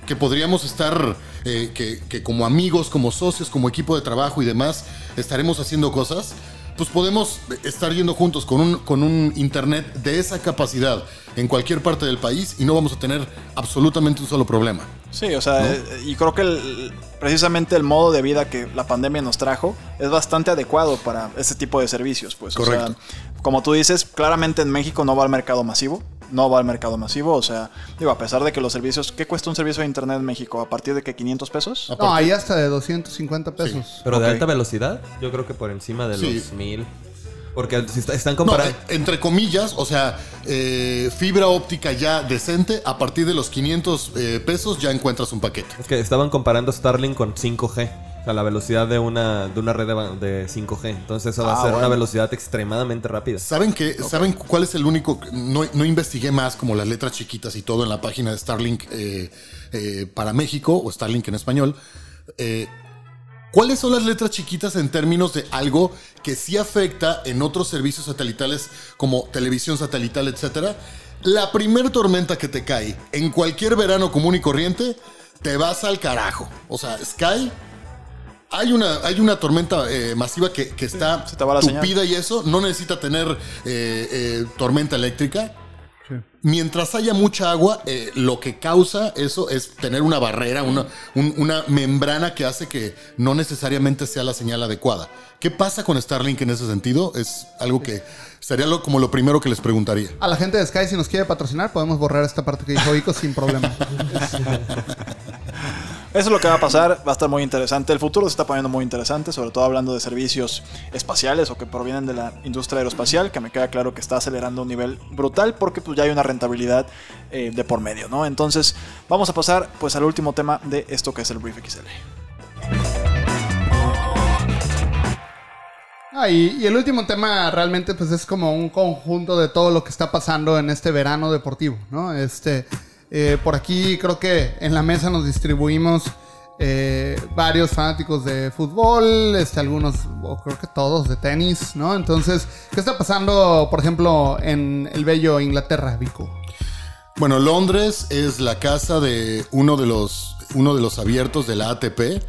que podríamos estar, eh, que, que como amigos, como socios, como equipo de trabajo y demás, estaremos haciendo cosas, pues podemos estar yendo juntos con un, con un internet de esa capacidad en cualquier parte del país y no vamos a tener absolutamente un solo problema. Sí, o sea, eh, y creo que el- precisamente el modo de vida que la pandemia nos trajo es bastante adecuado para este tipo de servicios, pues. O Correcto. sea, como tú dices, claramente en México no va al mercado masivo, no va al mercado masivo, o sea, digo, a pesar de que los servicios, ¿qué cuesta un servicio de internet en México? ¿A partir de que 500 pesos? No, ahí hasta de 250 pesos. Pero de alta velocidad, yo creo que por encima de Sí. los mil. Porque si está- están comparando. entre comillas, o sea, eh, fibra óptica ya decente, a partir de los 500 eh, pesos ya encuentras un paquete. Es que estaban comparando Starlink con 5G. O sea, la velocidad de una, de una red de, ba- de 5G. Entonces, eso va Ah, a ser una velocidad extremadamente rápida. ¿Saben qué? ¿Saben cuál es el único? No, no investigué más como las letras chiquitas y todo en la página de Starlink eh, eh, para México o Starlink en español. ¿Cuáles son las letras chiquitas en términos de algo que sí afecta en otros servicios satelitales como televisión satelital, etcétera? La primer tormenta que te cae en cualquier verano común y corriente, te vas al carajo. O sea, Sky hay una, hay una tormenta eh, masiva que, que está señal. tupida y eso no necesita tener eh, eh, tormenta eléctrica. Mientras haya mucha agua, eh, lo que causa eso es tener una barrera, una, un- una membrana que hace que no necesariamente sea la señal adecuada. ¿Qué pasa con Starlink en ese sentido? Es algo que sería lo, como lo primero que les preguntaría. A la gente de Sky, si nos quiere patrocinar, podemos borrar esta parte que dijo Ico sin problema. Eso es lo que va a pasar, va a estar muy interesante. El futuro se está poniendo muy interesante, sobre todo hablando de servicios espaciales o que provienen de la industria aeroespacial, que me queda claro que está acelerando a un nivel brutal porque pues ya hay una rentabilidad eh, de por medio, ¿no? Entonces vamos a pasar pues al último tema de esto que es el Brief XL. Ah, y, y el último tema realmente pues es como un conjunto de todo lo que está pasando en este verano deportivo, ¿no? Este, eh, por aquí creo que en la mesa nos distribuimos eh, varios fanáticos de fútbol, este, algunos, creo que todos de tenis, ¿no? Entonces, ¿qué está pasando, por ejemplo, en el bello Inglaterra, Vico? Bueno, Londres es la casa de uno de los, uno de los abiertos de la ATP.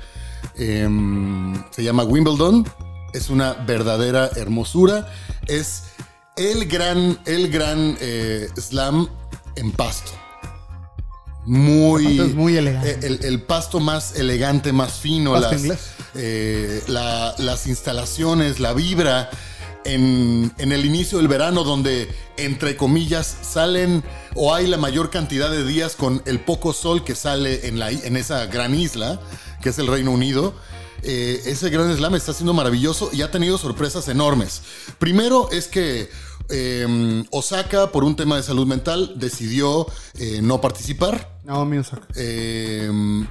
Em, se llama Wimbledon. Es una verdadera hermosura. Es el gran, el gran eh, slam en pasto. Muy, es muy elegante. El, el pasto más elegante, más fino. Pasto las, inglés. eh, la- las instalaciones, la vibra. En, en el inicio del verano, donde entre comillas salen o hay la mayor cantidad de días con el poco sol que sale en, la, en esa gran isla, que es el Reino Unido. Eh, ese gran slam está siendo maravilloso y ha tenido sorpresas enormes. Primero es que eh, Osaka, por un tema de salud mental, decidió eh, no participar. Naomi Osaka. Eh,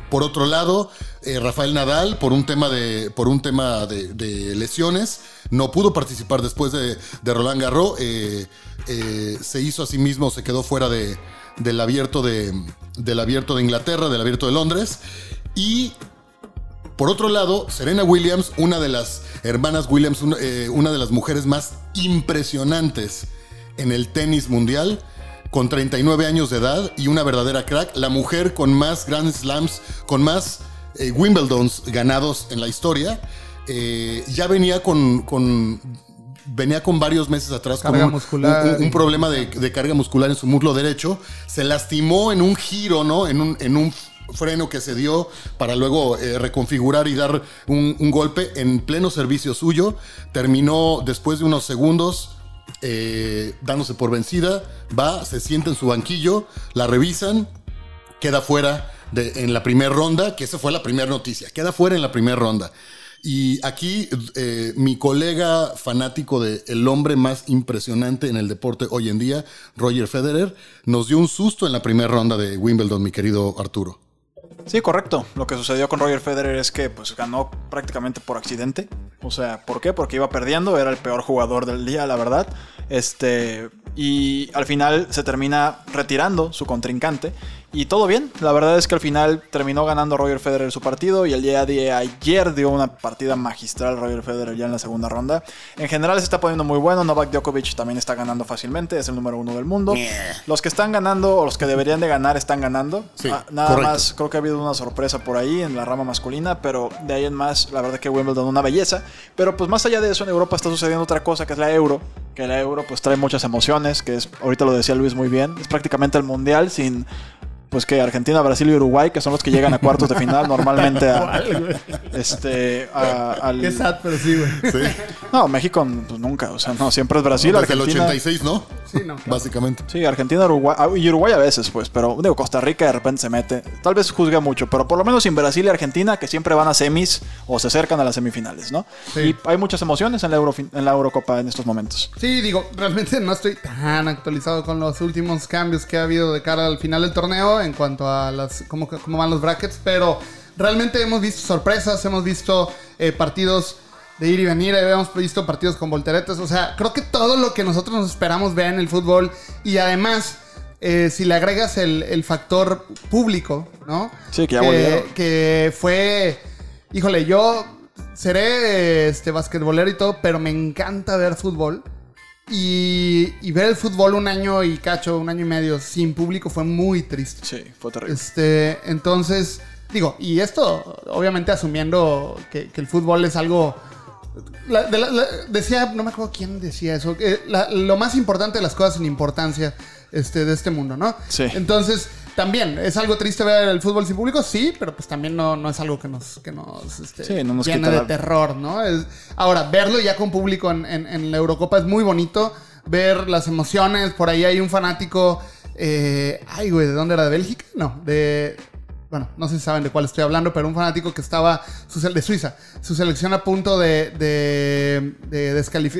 por otro lado, eh, Rafael Nadal, por un tema de, por un tema de, lesiones, no pudo participar después de, de Roland Garros. eh, eh, se hizo a sí mismo, se quedó fuera de- del, abierto de, del abierto de Inglaterra, del abierto de Londres. Y por otro lado, Serena Williams, una de las hermanas Williams, una de las mujeres más impresionantes en el tenis mundial, con 39 años de edad y una verdadera crack, la mujer con más Grand Slams, con más eh, Wimbledons ganados en la historia, eh, ya venía con, con- venía con varios meses atrás Carga con un, muscular. un- un problema de, de carga muscular en su muslo derecho, se lastimó en un giro, ¿no? En un, en un freno que se dio para luego eh, reconfigurar y dar un, un golpe en pleno servicio suyo. Terminó después de unos segundos eh, dándose por vencida, va, se sienta en su banquillo, la revisan, queda fuera en la primera ronda, que esa fue la primera noticia, queda fuera en la primera ronda. Y aquí eh, mi colega fanático de el hombre más impresionante en el deporte hoy en día, Roger Federer, nos dio un susto en la primera ronda de Wimbledon, mi querido Arturo. Sí, correcto. Lo que sucedió con Roger Federer es que pues ganó prácticamente por accidente. O sea, ¿por qué? Porque iba perdiendo, era el peor jugador del día, la verdad. Este, y al final se termina retirando su contrincante y todo bien. La verdad es que al final terminó ganando Roger Federer su partido y el día de ayer dio una partida magistral Roger Federer ya en la segunda ronda. En general se está poniendo muy bueno. Novak Djokovic también está ganando fácilmente, es el número uno del mundo. Los que están ganando o los que deberían de ganar están ganando. Sí, Ah, nada correcto. más creo que ha habido una sorpresa por ahí en la rama masculina, pero de ahí en más, la verdad que Wimbledon una belleza. Pero pues más allá de eso, en Europa está sucediendo otra cosa que es la Euro, que la Euro pues trae muchas emociones, que es, ahorita lo decía Luis muy bien, es prácticamente el mundial sin... Pues que Argentina, Brasil y Uruguay, que son los que llegan a cuartos de final normalmente a, este, a- al... Qué sad, pero sí, güey. Sí. No, México pues, nunca, o sea, no, siempre es Brasil, Desde el Argentina. 86, ¿no? Sí, no. claro. Básicamente. Sí, Argentina, Uruguay ah, y Uruguay a veces, pues, pero digo, Costa Rica de repente se mete. Tal vez juzga mucho, pero por lo menos en Brasil y Argentina que siempre van a semis o se acercan a las semifinales, ¿no? Sí. Y hay muchas emociones en la, Eurofin- en la Eurocopa en estos momentos. Sí, digo, realmente no estoy tan actualizado con los últimos cambios que ha habido de cara al final del torneo en cuanto a las cómo, cómo van los brackets, pero realmente hemos visto sorpresas, hemos visto eh, partidos de ir y venir, hemos visto partidos con volteretas, o sea, creo que todo lo que nosotros nos esperamos ver en el fútbol y además... eh, si le agregas el, el factor público, ¿no? Sí, que ya que fue. Híjole, yo seré este basquetbolero y todo, pero me encanta ver fútbol. Y, y ver el fútbol un año y cacho, un año y medio sin público fue muy triste. Sí, fue terrible. Este, entonces, digo, y esto obviamente asumiendo que, que el fútbol es algo... la- de la- la- decía, no me acuerdo quién decía eso, que lo más importante de las cosas sin importancia este, de este mundo, ¿no? Sí. Entonces, también, ¿es algo triste ver el fútbol sin público? Sí, pero pues también no, no es algo que nos, que nos, este, Sí, no nos de la- terror, ¿no? Es- ahora, verlo ya con público en, en- en la Eurocopa es muy bonito. Ver las emociones. Por ahí hay un fanático. eh, ay, güey, ¿de dónde era? ¿De Bélgica? No, de. bueno, no sé si saben de cuál estoy hablando, pero un fanático que estaba su de Suiza, su selección a punto de, de, de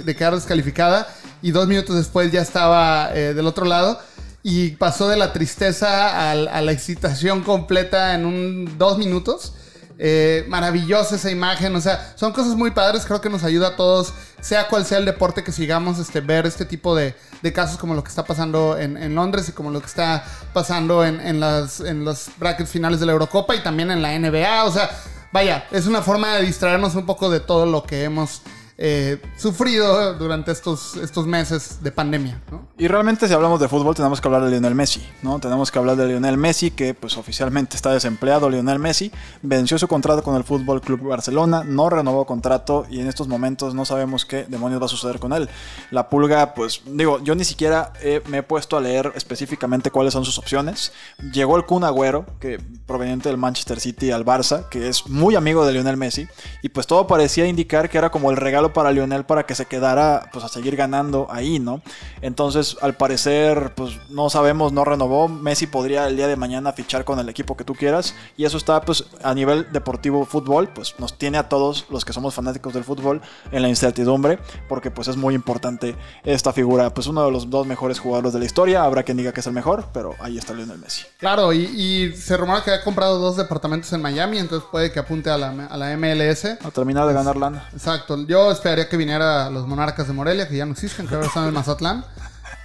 de quedar descalificada y dos minutos después ya estaba eh, del otro lado y pasó de la tristeza a la excitación completa en un dos minutos. Eh, maravillosa esa imagen, o sea, son cosas muy padres, creo que nos ayuda a todos, sea cual sea el deporte que sigamos, este, ver este tipo de, de casos como lo que está pasando en, en Londres y como lo que está pasando en, en las, en los brackets finales de la Eurocopa y también en la NBA, o sea, vaya, es una forma de distraernos un poco de todo lo que hemos eh, sufrido durante estos, estos meses de pandemia. Y realmente si hablamos de fútbol tenemos que hablar de Lionel Messi, ¿no? Tenemos que hablar de Lionel Messi que pues oficialmente está desempleado. Lionel Messi venció su contrato con el Fútbol Club Barcelona, no renovó contrato y en estos momentos no sabemos qué demonios va a suceder con él. La Pulga, pues digo, yo ni siquiera me he puesto a leer específicamente cuáles son sus opciones. Llegó el Kun Agüero, que proveniente del Manchester City al Barça, que es muy amigo de Lionel Messi y pues todo parecía indicar que era como el regalo para Lionel para que se quedara pues a seguir ganando ahí, ¿no? Entonces, al parecer, pues no sabemos, no renovó. Messi podría el día de mañana fichar con el equipo que tú quieras. Y eso está, pues, a nivel deportivo fútbol, pues nos tiene a todos los que somos fanáticos del fútbol en la incertidumbre, porque pues es muy importante esta figura, pues uno de los dos mejores jugadores de la historia. Habrá quien diga que es el mejor, pero ahí está Lionel Messi. Claro, y, y se rumora que ha comprado dos departamentos en Miami, entonces puede que apunte a la, a la MLS. A terminar de ganar lana. Exacto. Yo esperaría que viniera los monarcas de Morelia, que ya no existen, que ahora están en Mazatlán.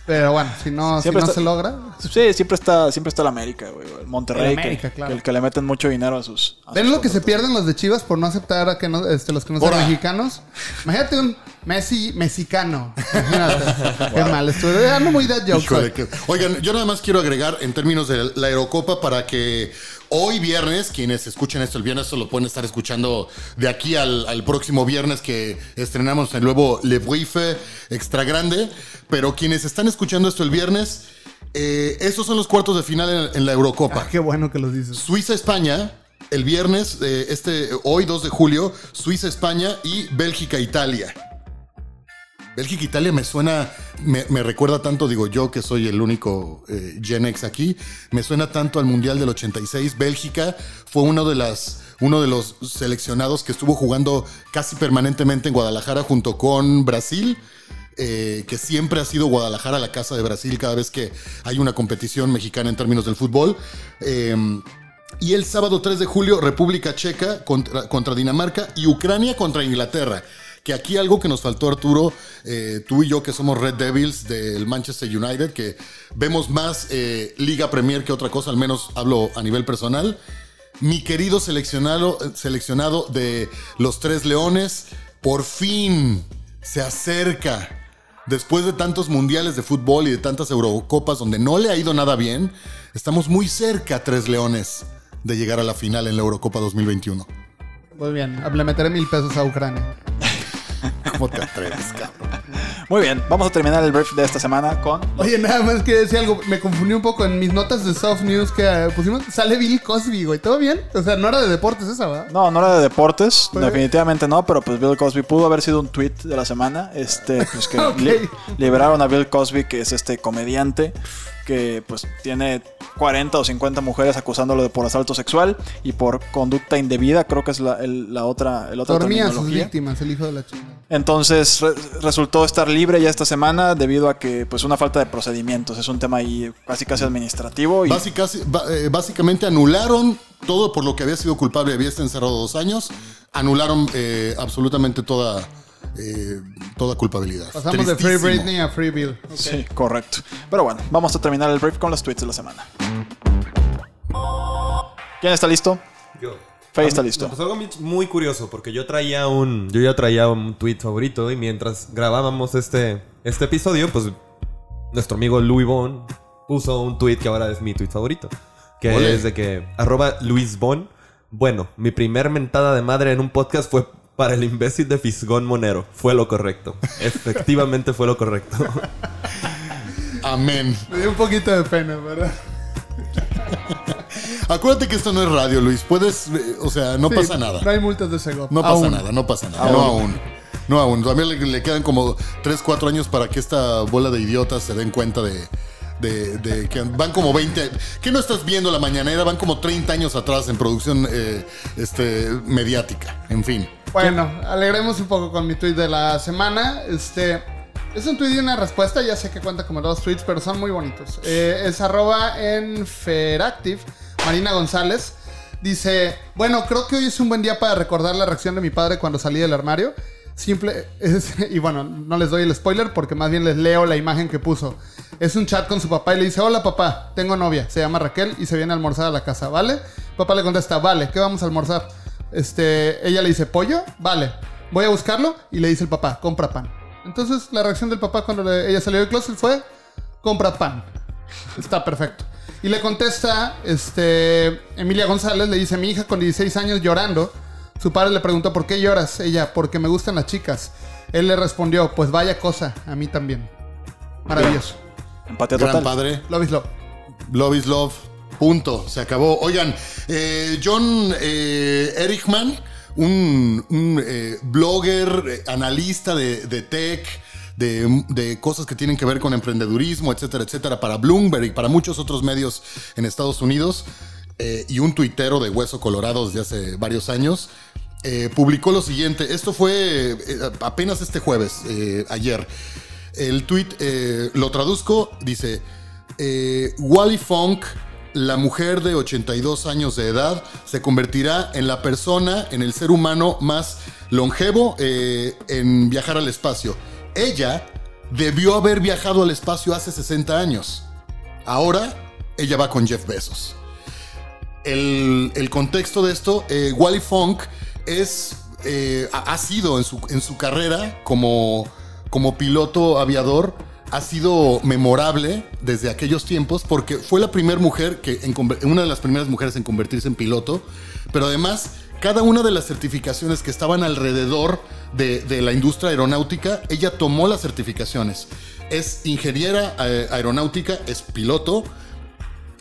Pero bueno, si no, si Siempre no está- se logra. Sí, siempre está, siempre está el América, güey. El Monterrey, El América, que, claro. que el que le meten mucho dinero a sus. a ¿Ven sus lo que se pierden los de Chivas por no aceptar a que no, este, los que no son Ahora. mexicanos? Imagínate un Messi mexicano. Imagínate. Qué mal. Estoy dando muy dead jokes. Híjole, hoy. que- Oigan, yo nada más quiero agregar en términos de la Aerocopa para que hoy viernes, quienes escuchen esto el viernes, esto lo pueden estar escuchando de aquí al, al próximo viernes que estrenamos el nuevo Le Brief extra grande. Pero quienes están escuchando esto el viernes, eh, estos son los cuartos de final en, en la Eurocopa. Ah, qué bueno que los dices. Suiza-España. El viernes, eh, este, hoy 2 de julio, Suiza-España y Bélgica-Italia. Bélgica-Italia me suena, me, recuerda tanto, digo yo que soy el único eh, Gen X aquí, me suena tanto al Mundial del 86. Bélgica fue uno de, uno de los seleccionados que estuvo jugando casi permanentemente en Guadalajara junto con Brasil. eh, que siempre ha sido Guadalajara la casa de Brasil cada vez que hay una competición mexicana en términos del fútbol. Eh, y el sábado 3 de julio, República Checa contra Dinamarca y Ucrania contra Inglaterra. Que aquí algo que nos faltó, Arturo, eh, tú y yo que somos Red Devils del Manchester United, que vemos más eh, Liga Premier que otra cosa, al menos hablo a nivel personal. Mi querido seleccionado, seleccionado de los Tres Leones, por fin se acerca. Después de tantos mundiales de fútbol y de tantas Eurocopas donde no le ha ido nada bien, estamos muy cerca, Tres Leones, de llegar a la final en la Eurocopa 2021. Muy bien. Le meteré mil pesos a Ucrania. ¿Cómo te atreves, cabrón? Muy bien, vamos a terminar el brief de esta semana con. Oye, nada más que decir algo. Me confundí un poco en mis notas de soft news que eh, pusimos. Sale Bill Cosby, güey. ¿Todo bien? O sea, no era de deportes esa, ¿verdad? No, no era de deportes, Pues- definitivamente no, pero pues Bill Cosby pudo haber sido un tweet de la semana, este, pues que li- liberaron a Bill Cosby, que es este comediante que pues tiene 40 o 50 mujeres acusándolo de por asalto sexual y por conducta indebida, creo que es la, el- la otra, el otra Dormía a sus víctimas, el hijo de la chingada. Entonces re- resultó estar libre ya esta semana debido a que pues una falta de procedimientos, es un tema ahí casi casi administrativo y eh, básicamente anularon todo por lo que había sido culpable, había estado encerrado dos años, anularon eh, absolutamente toda, eh, toda culpabilidad. Pasamos de Free. Britney a Free Bill. Sí, correcto. Pero bueno, vamos a terminar el brief con los tweets de la semana. ¿Quién está listo? Yo. Faye está listo. pasó algo muy- curioso porque yo traía un yo ya traía un tweet favorito y mientras grabábamos este este episodio pues nuestro amigo Louis Bon puso un tweet que ahora es mi tweet favorito que es de que arroba Luis Bon bueno mi primer mentada de madre en un podcast fue para el imbécil de Fisgón Monero fue lo correcto efectivamente fue lo correcto Amén. Me dio un poquito de pena, ¿verdad? Acuérdate que esto no es radio, Luis. Puedes, eh, o sea, no Sí, pasa nada. No hay multas de Segov. No pasa Aún. nada, no pasa nada. No aún. No aún. Todavía le, le quedan como 3, 4 años para que esta bola de idiotas se den cuenta de, de, que van como 20. ¿Qué no estás viendo la mañanera? Van como 30 años atrás en producción eh, este, mediática. En fin. Bueno, alegremos un poco con mi tweet de la semana. Este. Es un tweet y una respuesta, ya sé que cuenta como dos tweets, pero son muy bonitos. Eh, es arroba en Feractive, Marina González. Dice, bueno, creo que hoy es un buen día para recordar la reacción de mi padre cuando salí del armario. Simple, y bueno, no les doy el spoiler porque más bien les leo la imagen que puso. Es un chat con su papá y le dice, hola papá, tengo novia, se llama Raquel y se viene a almorzar a la casa, ¿vale? Papá le contesta, vale, ¿qué vamos a almorzar? Este, ella le dice, pollo, vale, voy a buscarlo y le dice el papá, compra pan. Entonces la reacción del papá cuando ella salió del closet fue, compra pan. Está perfecto. Y le contesta, este, Emilia González, le dice, mi hija con 16 años llorando. Su padre le preguntó, ¿por qué lloras? Ella, porque me gustan las chicas. Él le respondió, pues vaya cosa, a mí también. Maravilloso. Empatía Gran total. padre. Love is love. Love is love. Punto. Se acabó. Oigan, eh, John eh, Erichman, un, un, eh, blogger, eh, analista de, de tech, de, de cosas que tienen que ver con emprendedurismo, etcétera, etcétera, para Bloomberg y para muchos otros medios en Estados Unidos, eh, y un tuitero de Hueso Colorado desde hace varios años, eh, publicó lo siguiente. Esto fue eh, apenas este jueves, eh, ayer. El tweet lo traduzco, dice, Wally Funk, la mujer de 82 años de edad, se convertirá en la persona, en el ser humano más longevo en viajar al espacio. Ella debió haber viajado al espacio hace 60 años. Ahora ella va con Jeff Bezos. El, el contexto de esto, Wally Funk es, eh, ha sido en su, en su carrera como, como piloto aviador, ha sido memorable desde aquellos tiempos porque fue la primera mujer, que una de las primeras mujeres en convertirse en piloto, pero además cada una de las certificaciones que estaban alrededor de, de la industria aeronáutica, ella tomó las certificaciones. Es ingeniera eh, aeronáutica, es piloto,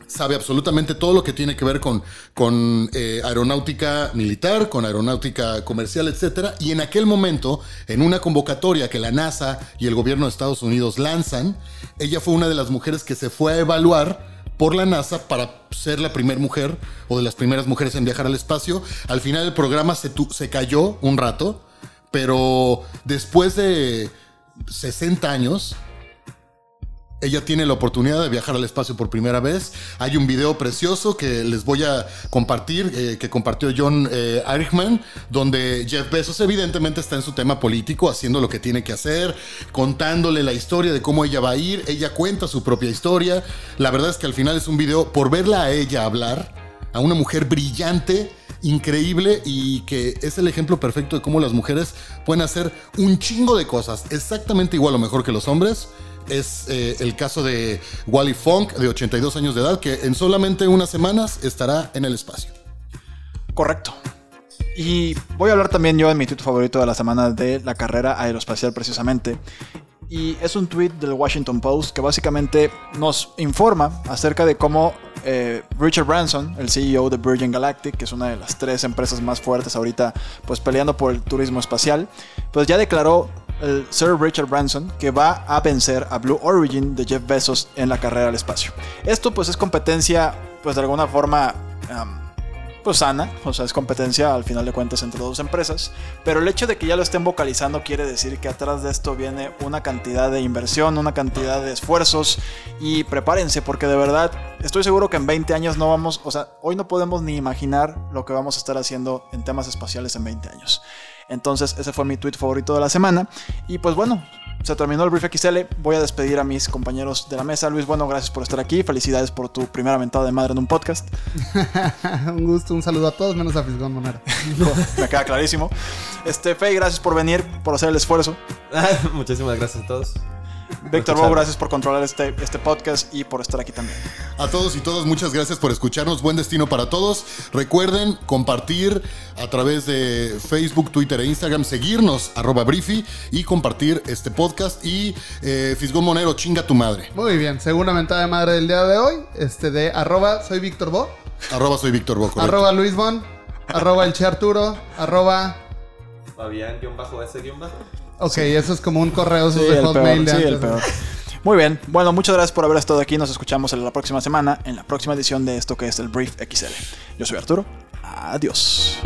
sabe absolutamente todo lo que tiene que ver con, con eh, aeronáutica militar, con aeronáutica comercial, etc. Y en aquel momento, en una convocatoria que la NASA y el gobierno de Estados Unidos lanzan, ella fue una de las mujeres que se fue a evaluar por la NASA para ser la primera mujer o de las primeras mujeres en viajar al espacio. Al final el programa se, tu- se cayó un rato, pero después de 60 años, ella tiene la oportunidad de viajar al espacio por primera vez. Hay un video precioso que les voy a compartir, eh, que compartió John eh, Eichmann, donde Jeff Bezos evidentemente está en su tema político, haciendo lo que tiene que hacer, contándole la historia de cómo ella va a ir. Ella cuenta su propia historia. La verdad es que al final es un video por verla a ella hablar, a una mujer brillante, increíble y que es el ejemplo perfecto de cómo las mujeres pueden hacer un chingo de cosas exactamente igual o mejor que los hombres. Es eh, el caso de Wally Funk, de 82 años de edad, que en solamente unas semanas estará en el espacio. Correcto. Y voy a hablar también yo de mi tweet favorito de la semana de la carrera aeroespacial precisamente. Y es un tweet del Washington Post que básicamente nos informa acerca de cómo eh, Richard Branson, el CEO de Virgin Galactic, que es una de las tres empresas más fuertes ahorita, pues peleando por el turismo espacial, pues ya declaró el Sir Richard Branson que va a vencer a Blue Origin de Jeff Bezos en la carrera al espacio. Esto pues es competencia, pues de alguna forma... pues sana, o sea, es competencia al final de cuentas entre dos empresas, pero el hecho de que ya lo estén vocalizando quiere decir que atrás de esto viene una cantidad de inversión, una cantidad de esfuerzos y prepárense porque de verdad estoy seguro que en 20 años no vamos, o sea, hoy no podemos ni imaginar lo que vamos a estar haciendo en temas espaciales en 20 años. Entonces, ese fue mi tweet favorito de la semana. Y pues bueno, se terminó el Brief XL. Voy a despedir a mis compañeros de la mesa. Luis, bueno, gracias por estar aquí. Felicidades por tu primera mentada de madre en un podcast. un gusto, un saludo a todos, menos a Fisgón Monero. Me queda clarísimo. Este, Fey, gracias por venir, por hacer el esfuerzo. Muchísimas gracias a todos. Víctor Bo, gracias por controlar este, este podcast y por estar aquí también. A todos y todas, muchas gracias por escucharnos. Buen destino para todos. Recuerden compartir a través de Facebook, Twitter e Instagram, seguirnos, arroba Briefy, y compartir este podcast. Y eh, Fisgón Monero, chinga tu madre. Muy bien, segunda mentada de madre del día de hoy, este de arroba soy Víctor Bo, Arroba soy Víctor Boco. arroba Luis Bon, arroba el Che Arturo, arroba... Fabián-S-. Ok, eso es como un correo sí, de Hotmail. Sí, el peor. Muy bien, bueno, muchas gracias por haber estado aquí. Nos escuchamos en la próxima semana, en la próxima edición de esto que es el Brief XL. Yo soy Arturo. Adiós.